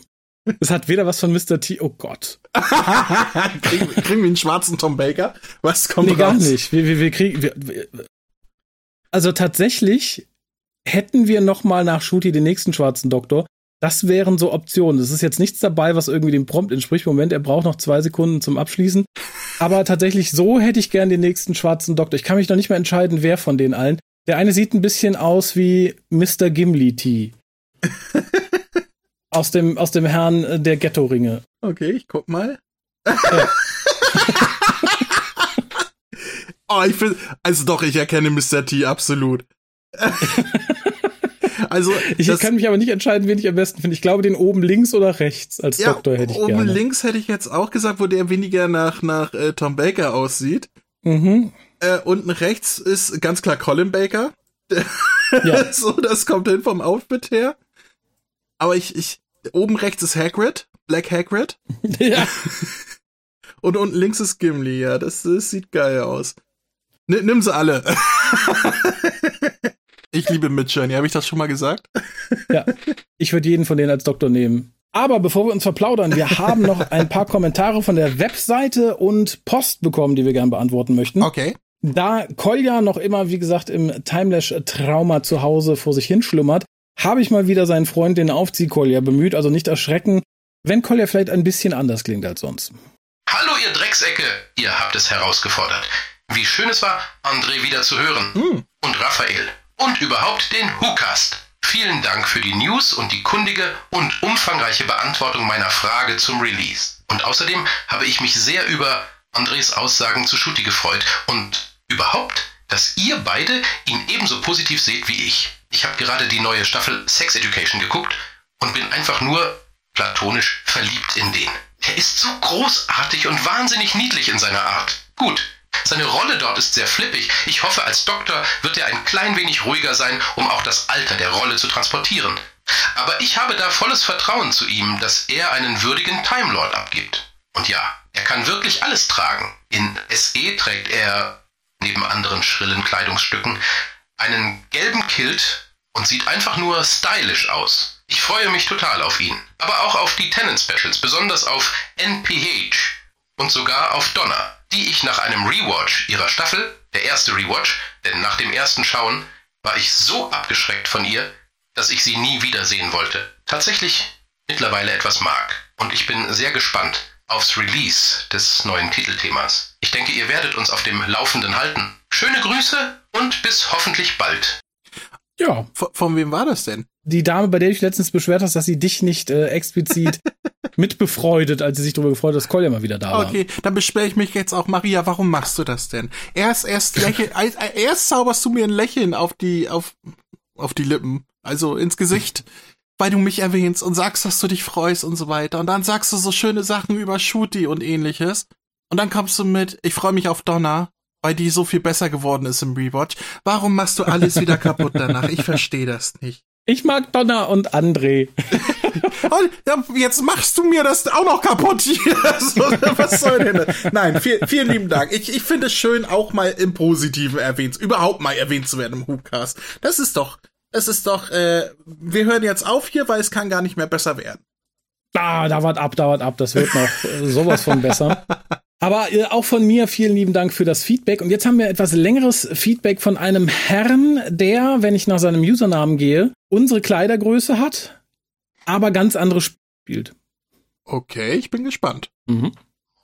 Es hat weder was von Mr. T. Oh Gott. (laughs) kriegen, kriegen wir einen schwarzen Tom Baker? Was kommt Nee, gar raus? nicht. Wir, wir, wir kriegen, wir, wir, also tatsächlich hätten wir noch mal nach Shooty den nächsten schwarzen Doktor. Das wären so Optionen. Es ist jetzt nichts dabei, was irgendwie dem Prompt entspricht. Moment, er braucht noch zwei Sekunden zum Abschließen. Aber tatsächlich so hätte ich gern den nächsten schwarzen Doktor. Ich kann mich noch nicht mehr entscheiden, wer von den allen. Der eine sieht ein bisschen aus wie Mr. Gimli T. aus dem, aus dem Herrn der Ghetto-Ringe. Okay, ich guck mal. (laughs) oh, ich finde, also doch, ich erkenne Mr. T absolut. (laughs) also, Ich kann mich aber nicht entscheiden, wen ich am besten finde. Ich glaube, den oben links oder rechts als ja, Doktor hätte ich oben gerne. links hätte ich jetzt auch gesagt, wo der weniger nach, nach äh, Tom Baker aussieht. Mhm. Äh, unten rechts ist ganz klar Colin Baker. Ja. (laughs) so, das kommt hin vom Outfit her. Aber ich, ich, oben rechts ist Hagrid, Black Hagrid. (laughs) ja. (laughs) Und unten links ist Gimli, ja, das, das sieht geil aus. N nimm sie alle. (laughs) ich liebe Midjourney, habe ich das schon mal gesagt? ja. Ich würde jeden von denen als Doktor nehmen. Aber bevor wir uns verplaudern, wir haben noch ein paar Kommentare von der Webseite und Post bekommen, die wir gern beantworten möchten. Okay. Da Kolja noch immer, wie gesagt, im Timelash-Trauma zu Hause vor sich hinschlummert, habe ich mal wieder seinen Freund, den Aufzieh-Kolja, bemüht. Also nicht erschrecken, wenn Kolja vielleicht ein bisschen anders klingt als sonst. Hallo ihr Drecksäcke, ihr habt es herausgefordert. Wie schön es war, André wieder zu hören. Hm. Und Raphael. Und überhaupt den WhoCast. Vielen Dank für die News und die kundige und umfangreiche Beantwortung meiner Frage zum Release. Und außerdem habe ich mich sehr über Andres Aussagen zu Schutti gefreut und überhaupt, dass ihr beide ihn ebenso positiv seht wie ich. Ich habe gerade die neue Staffel Sex Education geguckt und bin einfach nur platonisch verliebt in den. Er ist so großartig und wahnsinnig niedlich in seiner Art. Gut, seine Rolle dort ist sehr flippig. Ich hoffe, als Doktor wird er ein klein wenig ruhiger sein, um auch das Alter der Rolle zu transportieren. Aber ich habe da volles Vertrauen zu ihm, dass er einen würdigen Time Lord abgibt. Und ja, er kann wirklich alles tragen. In SE trägt er, neben anderen schrillen Kleidungsstücken, einen gelben Kilt und sieht einfach nur stylisch aus. Ich freue mich total auf ihn. Aber auch auf die Tenant Specials, besonders auf NPH und sogar auf Donna, die ich nach einem Rewatch ihrer Staffel, der erste Rewatch, denn nach dem ersten Schauen war ich so abgeschreckt von ihr, dass ich sie nie wiedersehen wollte. Tatsächlich mittlerweile etwas mag. Und ich bin sehr gespannt aufs Release des neuen Titelthemas. Ich denke, ihr werdet uns auf dem Laufenden halten. Schöne Grüße und bis hoffentlich bald. Ja, Von, von wem war das denn? die Dame, bei der du dich letztens beschwert hast, dass sie dich nicht äh, explizit (laughs) mitbefreudet, als sie sich darüber gefreut hat, dass Kolja mal wieder da war. Okay, dann beschwere ich mich jetzt auch, Maria, warum machst du das denn? Erst, erst (laughs) lächel, äh, erst zauberst du mir ein Lächeln auf die, auf, auf die Lippen, also ins Gesicht, weil du mich erwähnst und sagst, dass du dich freust und so weiter. Und dann sagst du so schöne Sachen über Shooty und ähnliches. Und dann kommst du mit, ich freue mich auf Donna, weil die so viel besser geworden ist im Rewatch. Warum machst du alles wieder (laughs) kaputt danach? Ich verstehe das nicht. Ich mag Donna und André. Und (laughs) ja, jetzt machst du mir das auch noch kaputt hier. (laughs) Was soll denn das? Nein, viel, vielen lieben Dank. Ich, ich finde es schön, auch mal im Positiven erwähnt, überhaupt mal erwähnt zu werden im Hoopcast. Das ist doch, das ist doch, äh, wir hören jetzt auf hier, weil es kann gar nicht mehr besser werden. Ah, da wart ab, da wart ab. Das wird noch äh, sowas von besser. (laughs) Aber äh, auch von mir vielen lieben Dank für das Feedback. Und jetzt haben wir etwas längeres Feedback von einem Herrn, der, wenn ich nach seinem Usernamen gehe, unsere Kleidergröße hat, aber ganz andere spielt. Okay, ich bin gespannt. Mhm.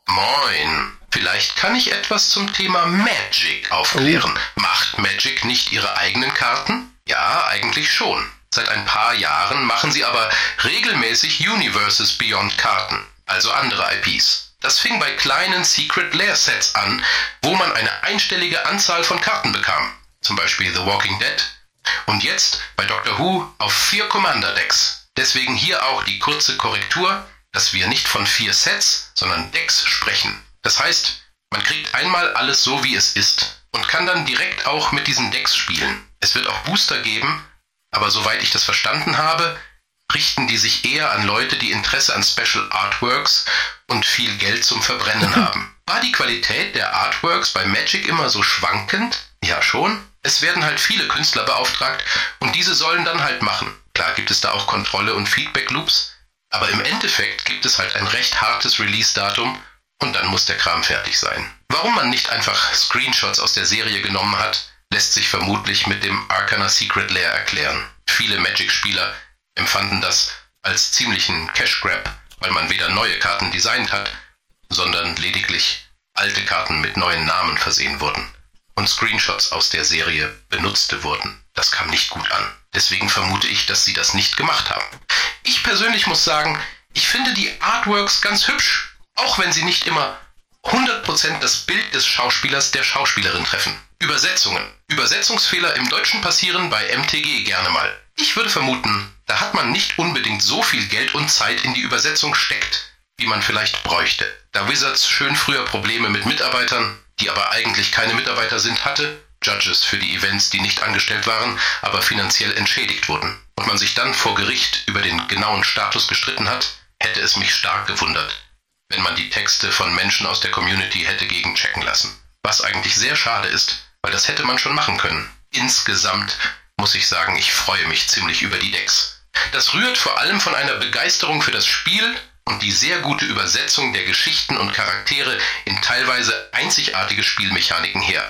Moin. Vielleicht kann ich etwas zum Thema Magic aufklären. Oh. Macht Magic nicht ihre eigenen Karten? Ja, eigentlich schon. Seit ein paar Jahren machen sie aber regelmäßig Universes Beyond Karten, also andere IPs. Das fing bei kleinen Secret Lair Sets an, wo man eine einstellige Anzahl von Karten bekam, zum Beispiel The Walking Dead. Und jetzt bei Doctor Who auf vier Commander Decks. Deswegen hier auch die kurze Korrektur, dass wir nicht von vier Sets, sondern Decks sprechen. Das heißt, man kriegt einmal alles so wie es ist und kann dann direkt auch mit diesen Decks spielen. Es wird auch Booster geben, aber soweit ich das verstanden habe, richten die sich eher an Leute, die Interesse an Special Artworks und viel Geld zum Verbrennen (laughs) haben. War die Qualität der Artworks bei Magic immer so schwankend? Ja schon. Es werden halt viele Künstler beauftragt und diese sollen dann halt machen. Klar gibt es da auch Kontrolle und Feedback Loops, aber im Endeffekt gibt es halt ein recht hartes Release-Datum und dann muss der Kram fertig sein. Warum man nicht einfach Screenshots aus der Serie genommen hat, lässt sich vermutlich mit dem Arcana Secret Lair erklären. Viele Magic-Spieler empfanden das als ziemlichen Cash Grab, weil man weder neue Karten designt hat, sondern lediglich alte Karten mit neuen Namen versehen wurden und Screenshots aus der Serie benutzte wurden. Das kam nicht gut an. Deswegen vermute ich, dass sie das nicht gemacht haben. Ich persönlich muss sagen, ich finde die Artworks ganz hübsch, auch wenn sie nicht immer 100% das Bild des Schauspielers der Schauspielerin treffen. Übersetzungen. Übersetzungsfehler im Deutschen passieren bei MTG gerne mal. Ich würde vermuten, da hat man nicht unbedingt so viel Geld und Zeit in die Übersetzung steckt, wie man vielleicht bräuchte. Da Wizards schön früher Probleme mit Mitarbeitern, die aber eigentlich keine Mitarbeiter sind, hatte, Judges für die Events, die nicht angestellt waren, aber finanziell entschädigt wurden, und man sich dann vor Gericht über den genauen Status gestritten hat, hätte es mich stark gewundert, wenn man die Texte von Menschen aus der Community hätte gegenchecken lassen. Was eigentlich sehr schade ist, weil das hätte man schon machen können. Insgesamt muss ich sagen, ich freue mich ziemlich über die Decks. Das rührt vor allem von einer Begeisterung für das Spiel und die sehr gute Übersetzung der Geschichten und Charaktere in teilweise einzigartige Spielmechaniken her.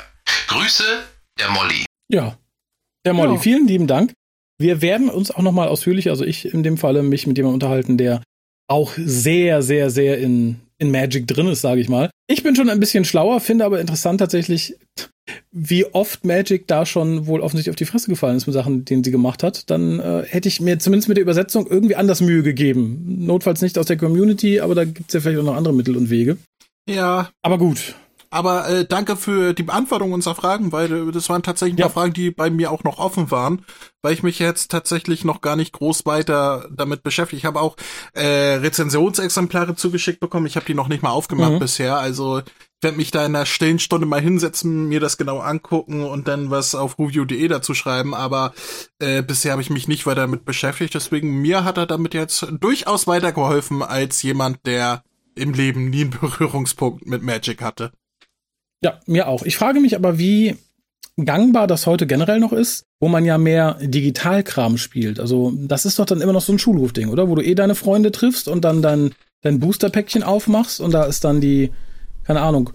Grüße, der Molly. Ja, der Molly, ja. vielen lieben Dank. Wir werden uns auch nochmal ausführlich, also ich in dem Falle, mich mit jemandem unterhalten, der auch sehr, sehr, sehr in, in Magic drin ist, sage ich mal. Ich bin schon ein bisschen schlauer, finde aber interessant tatsächlich, wie oft Magic da schon wohl offensichtlich auf die Fresse gefallen ist mit Sachen, denen sie gemacht hat, dann äh, hätte ich mir zumindest mit der Übersetzung irgendwie anders Mühe gegeben. Notfalls nicht aus der Community, aber da gibt's ja vielleicht auch noch andere Mittel und Wege. Ja. Aber gut. Aber äh, danke für die Beantwortung unserer Fragen, weil äh, das waren tatsächlich ja. Fragen, die bei mir auch noch offen waren, weil ich mich jetzt tatsächlich noch gar nicht groß weiter damit beschäftige. Ich habe auch äh, Rezensionsexemplare zugeschickt bekommen. Ich habe die noch nicht mal aufgemacht mhm. bisher. Also ich werde mich da in einer stillen Stunde mal hinsetzen, mir das genau angucken und dann was auf review.de dazu schreiben. Aber äh, bisher habe ich mich nicht weiter damit beschäftigt. Deswegen mir hat er damit jetzt durchaus weitergeholfen als jemand, der im Leben nie einen Berührungspunkt mit Magic hatte. Ja, mir auch. Ich frage mich aber, wie gangbar das heute generell noch ist, wo man ja mehr Digitalkram spielt. Also das ist doch dann immer noch so ein Schulrufding, oder? Wo du eh deine Freunde triffst und dann dein, dein Booster-Päckchen aufmachst und da ist dann die, keine Ahnung,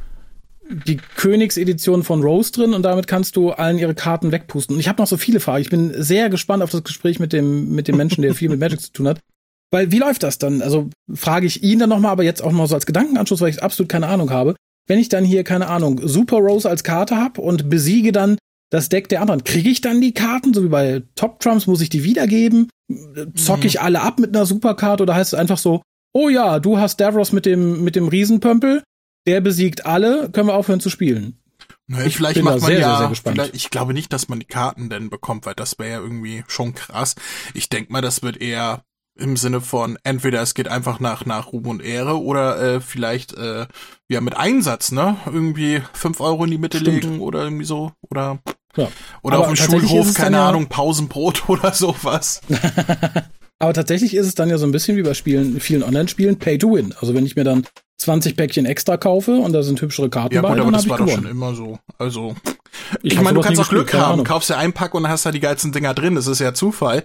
die Königsedition von Rose drin und damit kannst du allen ihre Karten wegpusten. Und ich habe noch so viele Fragen. Ich bin sehr gespannt auf das Gespräch mit dem, mit dem Menschen, der viel mit Magic zu tun hat. Weil wie läuft das dann? Also frage ich ihn dann nochmal, aber jetzt auch mal so als Gedankenanschluss, weil ich absolut keine Ahnung habe wenn ich dann hier, keine Ahnung, Super Rose als Karte habe und besiege dann das Deck der anderen, kriege ich dann die Karten, so wie bei Top Trumps, muss ich die wiedergeben? Zocke ich mhm. alle ab mit einer Superkarte oder heißt es einfach so, oh ja, du hast Davros mit dem, mit dem Riesenpömpel, der besiegt alle, können wir aufhören zu spielen. Naja, ich vielleicht macht man sehr, ja, sehr, sehr ich glaube nicht, dass man die Karten denn bekommt, weil das wäre ja irgendwie schon krass. Ich denke mal, das wird eher im Sinne von entweder es geht einfach nach nach Ruhm und Ehre oder äh, vielleicht äh, ja mit Einsatz, ne? Irgendwie fünf Euro in die Mitte Stimmt. legen oder irgendwie so oder ja. oder Aber auf dem Schulhof keine ja Ahnung Pausenbrot (laughs) oder sowas. (laughs) Aber tatsächlich ist es dann ja so ein bisschen wie bei Spielen, vielen Online-Spielen, Pay to Win. Also wenn ich mir dann 20 Päckchen extra kaufe und da sind hübschere Karten ja, bei, gut, aber das war doch schon immer so. Also ich, ich meine, du kannst auch Glück haben, kaufst ja ein Pack und dann hast du die geilsten Dinger drin. Das ist ja Zufall.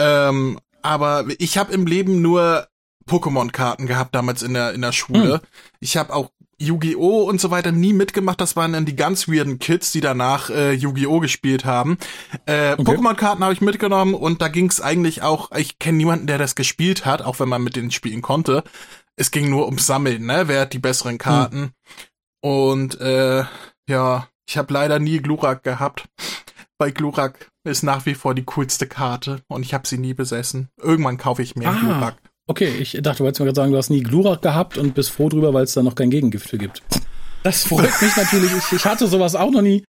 Ähm, aber ich habe im Leben nur Pokémon-Karten gehabt damals in der in der Schule. Hm. Ich habe auch Yu-Gi-Oh! und so weiter nie mitgemacht. Das waren dann die ganz weirden Kids, die danach äh, Yu-Gi-Oh! gespielt haben. Äh, okay. Pokémon-Karten habe ich mitgenommen und da ging es eigentlich auch, ich kenne niemanden, der das gespielt hat, auch wenn man mit denen spielen konnte. Es ging nur ums Sammeln, ne? Wer hat die besseren Karten? Hm. Und äh, ja, ich habe leider nie Glurak gehabt. Bei Glurak ist nach wie vor die coolste Karte und ich habe sie nie besessen. Irgendwann kaufe ich mir Ah. Glurak. Okay, ich dachte, du wolltest mir gerade sagen, du hast nie Glurak gehabt und bist froh drüber, weil es da noch kein Gegengift für gibt. Das freut mich natürlich. Ich, ich hatte sowas auch noch nie.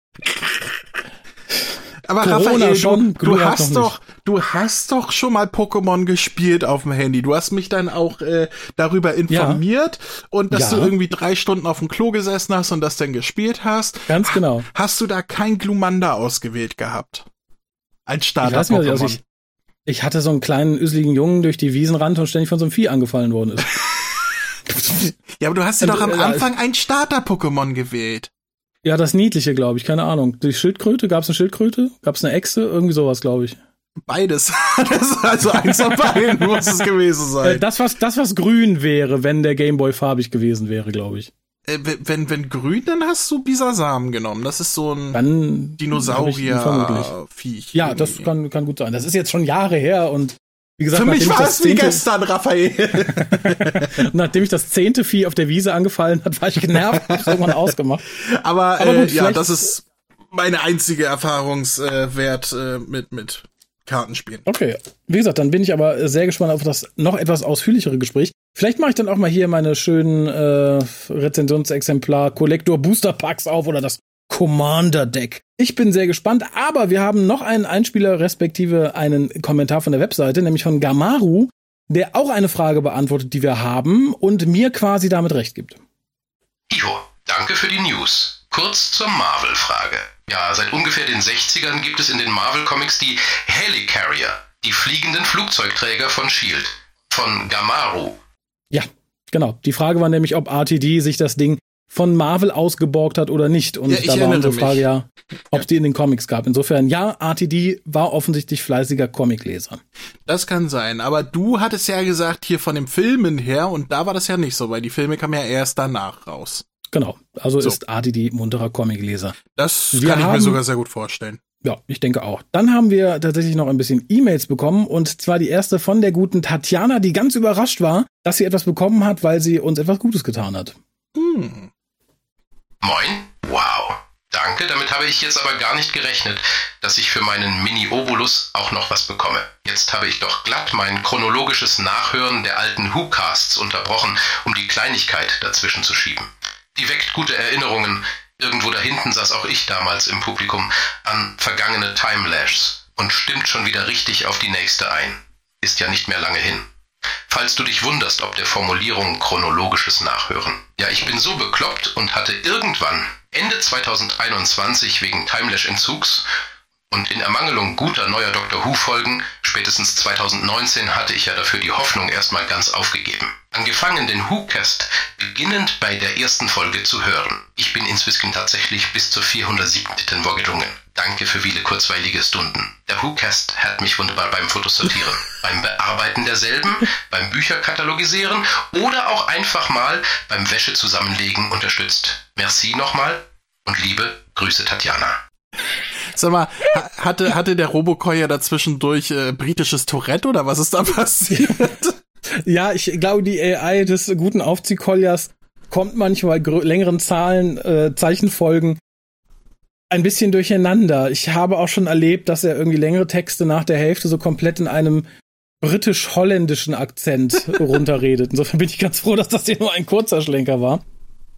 Aber Corona Raphael, schon, du, du hast doch, du hast doch schon mal Pokémon gespielt auf dem Handy. Du hast mich dann auch äh, darüber informiert und dass Ja. du irgendwie drei Stunden auf dem Klo gesessen hast und das dann gespielt hast. Ganz genau. Hast du da kein Glumanda ausgewählt gehabt? Was Starter-Pokémon. ich, also ich, ich hatte so einen kleinen üseligen Jungen durch die Wiesen rannte und ständig von so einem Vieh angefallen worden ist. (laughs) ja, aber du hast ja doch am Äh, äh, Anfang ein Starter-Pokémon gewählt. Ja, das Niedliche, glaube ich, keine Ahnung. Die Schildkröte, gab es eine Schildkröte? Gab es eine Echse? Irgendwie sowas, glaube ich. Beides. (laughs) also eins von beiden muss es gewesen Äh, sein. das, was, das, was grün wäre, wenn der Gameboy farbig gewesen wäre, glaube ich. Äh, wenn, wenn, grün, dann hast du Bisasam genommen. Das ist so ein ich. Dinosaurier-Viech. Ja, das irgendwie. kann, kann gut sein. Das ist jetzt schon Jahre her und wie gesagt, Für mich ich war das es wie gestern, Raphael. (laughs) nachdem ich das zehnte Vieh auf der Wiese angefallen hat, war ich genervt, hab's irgendwann ausgemacht. Aber, Aber äh, gut, ja, vielleicht- das ist meine einzige Erfahrungswert äh, mit, mit Kartenspielen. Okay, wie gesagt, dann bin ich aber sehr gespannt auf das noch etwas ausführlichere Gespräch. Vielleicht mache ich dann auch mal hier meine schönen äh, Rezensionsexemplar Collector Booster Packs auf oder das Commander Deck. Ich bin sehr gespannt, aber wir haben noch einen Einspieler respektive einen Kommentar von der Webseite, nämlich von Gamaru, der auch eine Frage beantwortet, die wir haben und mir quasi damit recht gibt. Ivo, danke für die News. Kurz zur Marvel-Frage. Ja, seit ungefähr den 60ern gibt es in den Marvel-Comics die Helicarrier, die fliegenden Flugzeugträger von S.H.I.E.L.D., von Gamaru. Genau. Die Frage war nämlich, ob RTD sich das Ding von Marvel ausgeborgt hat oder nicht. Und Ja, da war unsere mich. Frage ja, ob es die in den Comics gab. Insofern, ja, RTD war offensichtlich fleißiger Comicleser. Das kann sein. Aber du hattest ja gesagt, hier von den Filmen her, und da war das ja nicht so, weil die Filme kamen ja erst danach raus. Genau. Also So. ist RTD munterer Comicleser. Das Wir kann ich mir haben- sogar sehr gut vorstellen. Ja, ich denke auch. Dann haben wir tatsächlich noch ein bisschen E-Mails bekommen und zwar die erste von der guten Tatjana, die ganz überrascht war, dass sie etwas bekommen hat, weil sie uns etwas Gutes getan hat. Hm. Moin? Wow. Danke, damit habe ich jetzt aber gar nicht gerechnet, dass ich für meinen Mini-Obolus auch noch was bekomme. Jetzt habe ich doch glatt mein chronologisches Nachhören der alten Who-Casts unterbrochen, um die Kleinigkeit dazwischen zu schieben. Die weckt gute Erinnerungen. Irgendwo da hinten saß auch ich damals im Publikum an vergangene Timelashs und stimmt schon wieder richtig auf die nächste ein. Ist ja nicht mehr lange hin. Falls du dich wunderst, ob der Formulierung chronologisches Nachhören. Ja, ich bin so bekloppt und hatte irgendwann Ende 2021 wegen Timelash-Entzugs und in Ermangelung guter neuer Doctor Who-Folgen, spätestens 2019 hatte ich ja dafür die Hoffnung erstmal ganz aufgegeben. Angefangen den Who-Cast beginnend bei der ersten Folge zu hören. Ich bin inzwischen tatsächlich bis zur 407. vorgedrungen. Danke für viele kurzweilige Stunden. Der Who-Cast hat mich wunderbar beim Fotosortieren, (laughs) beim Bearbeiten derselben, beim Bücherkatalogisieren oder auch einfach mal beim Wäsche zusammenlegen unterstützt. Merci nochmal und liebe Grüße Tatjana. Sag mal, ha- hatte, hatte der Robocoy ja dazwischendurch äh, britisches Tourette oder was ist da (laughs) passiert? Ja, ich glaube, die AI des guten Aufziehkolliers kommt manchmal längeren Zahlen, äh, Zeichenfolgen ein bisschen durcheinander. Ich habe auch schon erlebt, dass er irgendwie längere Texte nach der Hälfte so komplett in einem britisch-holländischen Akzent (laughs) runterredet. Insofern bin ich ganz froh, dass das hier nur ein kurzer Schlenker war.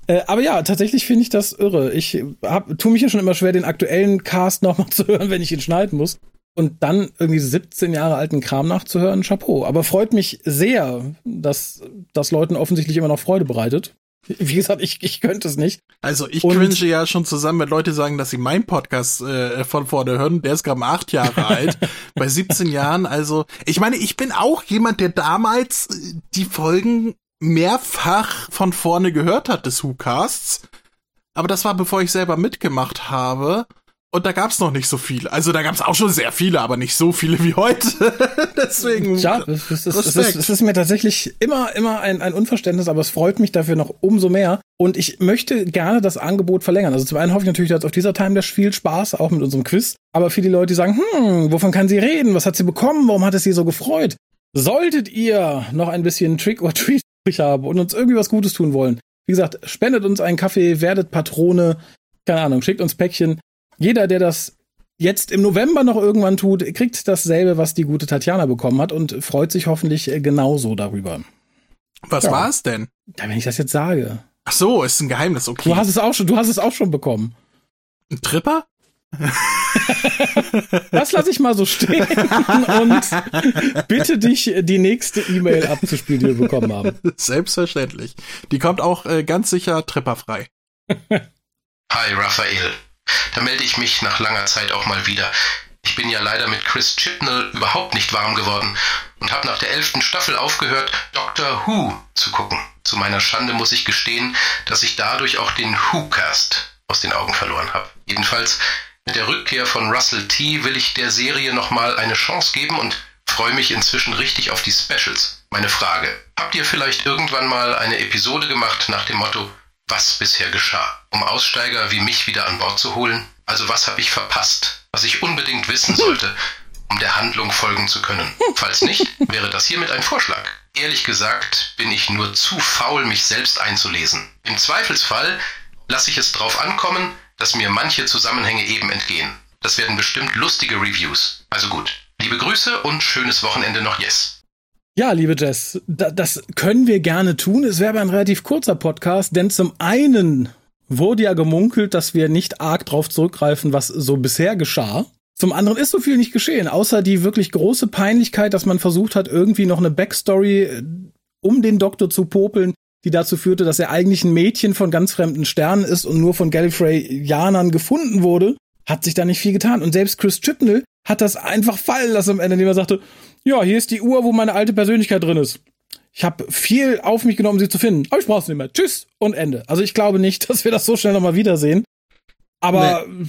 Äh, aber ja, tatsächlich finde ich das irre. Ich hab, tu mich ja schon immer schwer, den aktuellen Cast nochmal (laughs) zu hören, wenn ich ihn schneiden muss. Und dann irgendwie 17 Jahre alten Kram nachzuhören, Chapeau. Aber freut mich sehr, dass das Leuten offensichtlich immer noch Freude bereitet. Wie gesagt, ich, ich könnte es nicht. Also ich Und- cringe ja schon zusammen, wenn Leute sagen, dass sie meinen Podcast äh, von vorne hören. Der ist gerade mal acht Jahre (laughs) alt. Bei 17 Jahren, also ich meine, ich bin auch jemand, der damals äh, die Folgen mehrfach von vorne gehört hat des Who-Casts. Aber das war, bevor ich selber mitgemacht habe. Und da gab's noch nicht so viele. Also da gab's auch schon sehr viele, aber nicht so viele wie heute. (laughs) Deswegen. Ja, es ist, es, ist, es ist mir tatsächlich immer, immer ein, ein Unverständnis, aber es freut mich dafür noch umso mehr. Und ich möchte gerne das Angebot verlängern. Also zum einen hoffe ich natürlich, dass auf dieser Time Dash viel Spaß, auch mit unserem Quiz. Aber die Leute, die sagen, hm, wovon kann sie reden? Was hat sie bekommen? Warum hat es sie so gefreut? Solltet ihr noch ein bisschen Trick or Treat haben und uns irgendwie was Gutes tun wollen, Wie gesagt, spendet uns einen Kaffee, werdet Patrone, keine Ahnung, schickt uns Päckchen. Jeder, der das jetzt im November noch irgendwann tut, kriegt dasselbe, was die gute Tatjana bekommen hat und freut sich hoffentlich äh, genauso darüber. Was ja. war es denn? Ja, wenn ich das jetzt sage. Ach so, ist ein Geheimnis, okay. Du hast es auch schon, du hast es auch schon bekommen. Ein Tripper? (laughs) das lasse ich mal so stehen und bitte dich, die nächste E-Mail abzuspielen, die wir bekommen haben. Selbstverständlich. Die kommt auch äh, ganz sicher tripperfrei. (laughs) Hi, Raphael. Da melde ich mich nach langer Zeit auch mal wieder. Ich bin ja leider mit Chris Chibnall überhaupt nicht warm geworden und habe nach der elften Staffel aufgehört, Doctor Who zu gucken. Zu meiner Schande muss ich gestehen, dass ich dadurch auch den Who-Cast aus den Augen verloren habe. Jedenfalls mit der Rückkehr von Russell T will ich der Serie nochmal eine Chance geben und freue mich inzwischen richtig auf die Specials. Meine Frage, habt ihr vielleicht irgendwann mal eine Episode gemacht nach dem Motto, was bisher geschah, um Aussteiger wie mich wieder an Bord zu holen? Also was habe ich verpasst, was ich unbedingt wissen sollte, um der Handlung folgen zu können? Falls nicht, wäre das hiermit ein Vorschlag. Ehrlich gesagt bin ich nur zu faul, mich selbst einzulesen. Im Zweifelsfall lasse ich es drauf ankommen, dass mir manche Zusammenhänge eben entgehen. Das werden bestimmt lustige Reviews. Also gut. Liebe Grüße und schönes Wochenende noch, yes. Ja, liebe Jess, da, das können wir gerne tun. Es wäre aber ein relativ kurzer Podcast, denn zum einen wurde ja gemunkelt, dass wir nicht arg drauf zurückgreifen, was so bisher geschah. Zum anderen ist so viel nicht geschehen, außer die wirklich große Peinlichkeit, dass man versucht hat, irgendwie noch eine Backstory äh, um den Doktor zu popeln, die dazu führte, dass er eigentlich ein Mädchen von ganz fremden Sternen ist und nur von Gallifrey-Janern gefunden wurde, hat sich da nicht viel getan. Und selbst Chris Chibnall hat das einfach fallen lassen am Ende, indem er sagte, ja, hier ist die Uhr, wo meine alte Persönlichkeit drin ist. Ich habe viel auf mich genommen, sie zu finden, aber ich brauch's nicht mehr. Tschüss und Ende. Also ich glaube nicht, (laughs) dass wir das so schnell nochmal wiedersehen. Aber nee.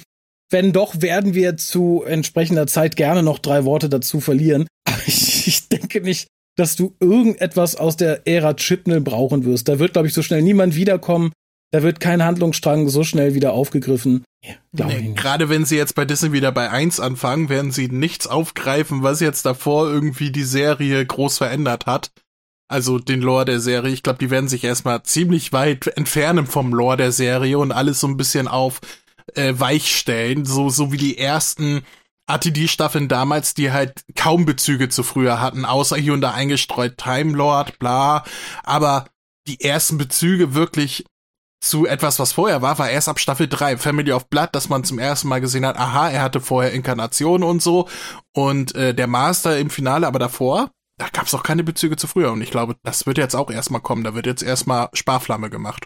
wenn doch, werden wir zu entsprechender Zeit gerne noch drei Worte dazu verlieren. (laughs) Aber ich, ich denke nicht, dass du irgendetwas aus der Ära Chipnell brauchen wirst. Da wird, glaube ich, so schnell niemand wiederkommen. Da wird kein Handlungsstrang so schnell wieder aufgegriffen. Ja, nee, Gerade wenn sie jetzt bei Disney wieder bei 1 anfangen, werden sie nichts aufgreifen, was jetzt davor irgendwie die Serie groß verändert hat. Also den Lore der Serie. Ich glaube, die werden sich erstmal ziemlich weit entfernen vom Lore der Serie und alles so ein bisschen auf äh, weich stellen. So, so wie die ersten hatte die Staffeln damals, die halt kaum Bezüge zu früher hatten, außer hier und da eingestreut Time Lord, bla. Aber die ersten Bezüge wirklich zu etwas, was vorher war, war erst ab Staffel 3, Family of Blood, dass man zum ersten Mal gesehen hat, aha, er hatte vorher Inkarnationen und so. Und äh, der Master im Finale, aber davor, da gab es auch keine Bezüge zu früher. Und ich glaube, das wird jetzt auch erstmal kommen. Da wird jetzt erstmal Sparflamme gemacht.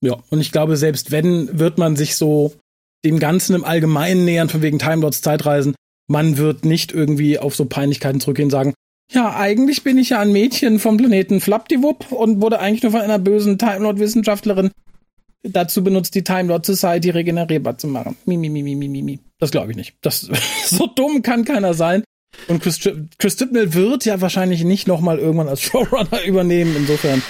Ja, und ich glaube, selbst wenn, wird man sich so dem Ganzen im Allgemeinen nähern, von wegen Time Zeitreisen. Man wird nicht irgendwie auf so Peinlichkeiten zurückgehen und sagen, ja, eigentlich bin ich ja ein Mädchen vom Planeten Flapdiwupp und wurde eigentlich nur von einer bösen Time Lord Wissenschaftlerin dazu benutzt, die Time Lord Society regenerierbar zu machen. Mi, mi, mi, mi. Das glaube ich nicht. Das, (laughs) so dumm kann keiner sein. Und Chris, Chibnall wird ja wahrscheinlich nicht nochmal irgendwann als (laughs) Showrunner übernehmen. Insofern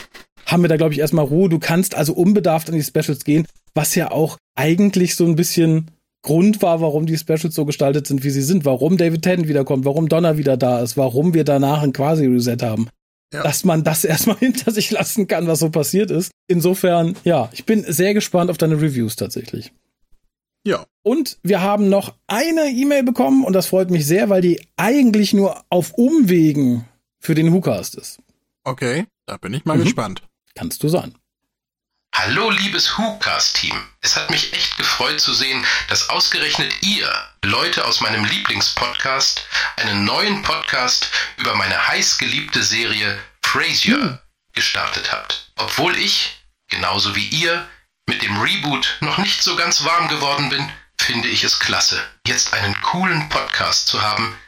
haben wir da, glaube ich, erstmal Ruhe. Du kannst also unbedarft an die Specials gehen, was ja auch eigentlich so ein bisschen Grund war, warum die Specials so gestaltet sind, wie sie sind, warum David Tennant wiederkommt, warum Donner wieder da ist, warum wir danach ein Quasi-Reset haben. Ja. Dass man das (laughs) erstmal hinter sich lassen kann, was so passiert ist. Insofern, ja, ich bin sehr gespannt auf deine Reviews tatsächlich. Ja. Und wir haben noch eine E-Mail bekommen und das freut mich sehr, weil die eigentlich nur auf Umwegen für den WhoCast ist. Okay, da bin ich mal mhm. gespannt. Kannst du sein. Hallo liebes WhoCast-Team. Es hat mich echt gefreut zu sehen, dass ausgerechnet ihr, Leute aus meinem Lieblingspodcast, einen neuen Podcast über meine heißgeliebte Serie Frasier hm. gestartet habt. Obwohl ich, genauso wie ihr, mit dem Reboot noch nicht so ganz warm geworden bin, finde ich es klasse, jetzt einen coolen Podcast zu haben,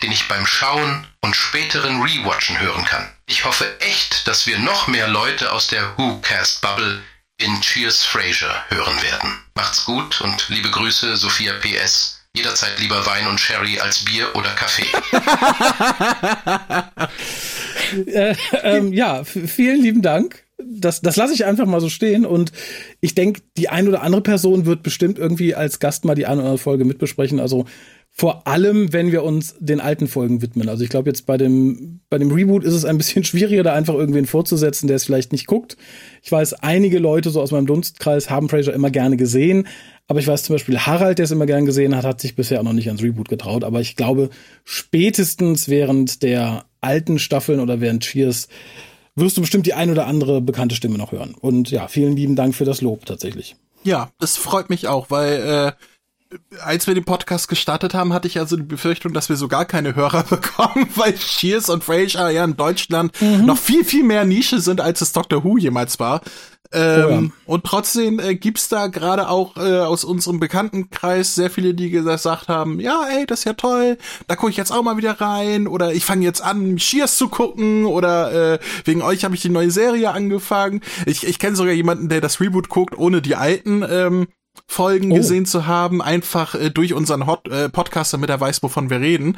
den ich beim Schauen und späteren Rewatchen hören kann. Ich hoffe echt, dass wir noch mehr Leute aus der Who-Cast-Bubble in Cheers Fraser hören werden. Macht's gut und liebe Grüße, Sophia PS. Jederzeit lieber Wein und Sherry als Bier oder Kaffee. (laughs) äh, ähm, ja, vielen lieben Dank. das, das lasse ich einfach mal so stehen und ich denke, die ein oder andere Person wird bestimmt irgendwie als Gast mal die eine oder andere Folge mitbesprechen. Also vor allem, wenn wir uns den alten Folgen widmen. Also ich glaube jetzt bei dem, bei dem Reboot ist es ein bisschen (laughs) schwieriger, da einfach irgendwen vorzusetzen, der es vielleicht nicht guckt. Ich weiß, einige Leute so aus meinem Dunstkreis haben Fraser immer gerne gesehen, aber ich weiß zum Beispiel Harald, der es immer gerne gesehen hat, hat sich bisher auch noch nicht ans Reboot getraut. Aber ich glaube, spätestens während der alten Staffeln oder während Cheers wirst du bestimmt die ein oder andere bekannte Stimme noch hören. Und ja, vielen lieben Dank für das Lob tatsächlich. Ja, das freut mich auch, weil äh, als wir den Podcast gestartet haben, hatte ich also die Befürchtung, dass wir so gar keine Hörer (laughs) bekommen, weil Cheers und Frasier ja in Deutschland mhm. noch viel, viel mehr Nische sind, als es Doctor Who jemals war. Ähm, oh ja. Und trotzdem äh, gibt's da gerade auch äh, aus unserem Bekanntenkreis sehr viele, die gesagt haben, ja, ey, das ist ja toll, da gucke ich jetzt auch mal wieder rein oder ich fange jetzt an, Cheers zu gucken oder äh, wegen euch habe ich die neue Serie angefangen. Ich, ich kenne sogar jemanden, der das Reboot guckt, ohne die alten ähm, Folgen oh. gesehen zu haben, einfach äh, durch unseren Hot, äh, Podcast, damit er weiß, wovon wir reden.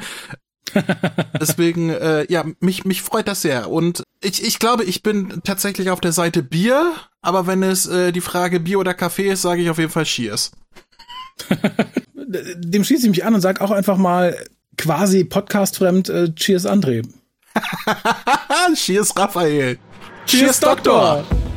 (laughs) Deswegen, äh, ja, mich, mich freut das sehr. Und ich, ich glaube, ich bin tatsächlich auf der Seite Bier, aber wenn es äh, die Frage Bier oder Kaffee ist, sage ich auf jeden Fall Cheers. (laughs) Dem schließe ich mich an und sage auch einfach mal quasi podcastfremd äh, Cheers André. (laughs) Cheers Raphael. Cheers, Cheers Doktor. Doktor.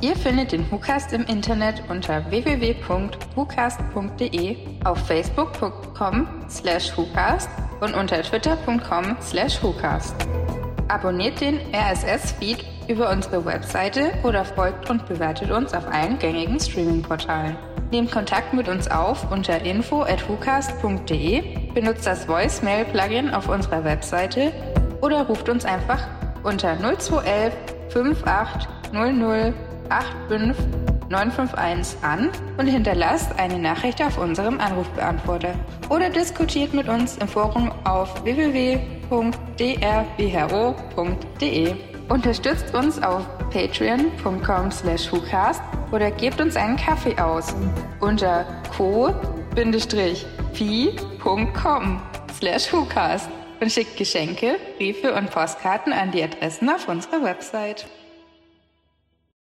Ihr findet den WhoCast im Internet unter www.whocast.de, auf facebook.com slash WhoCast und unter twitter.com slash WhoCast. Abonniert den RSS-Feed über unsere Webseite oder folgt und bewertet uns auf allen gängigen Streaming-Portalen. Nehmt Kontakt mit uns auf unter info at whocast.de, benutzt das Voicemail-Plugin auf unserer Webseite oder ruft uns einfach unter 0211 5800 85951 an und hinterlasst eine Nachricht auf unserem Anrufbeantworter. Oder diskutiert mit uns im Forum auf www.drbhro.de. Unterstützt uns auf patreon.com slash oder gebt uns einen Kaffee aus unter co-fi.com slash und schickt Geschenke, Briefe und Postkarten an die Adressen auf unserer Website.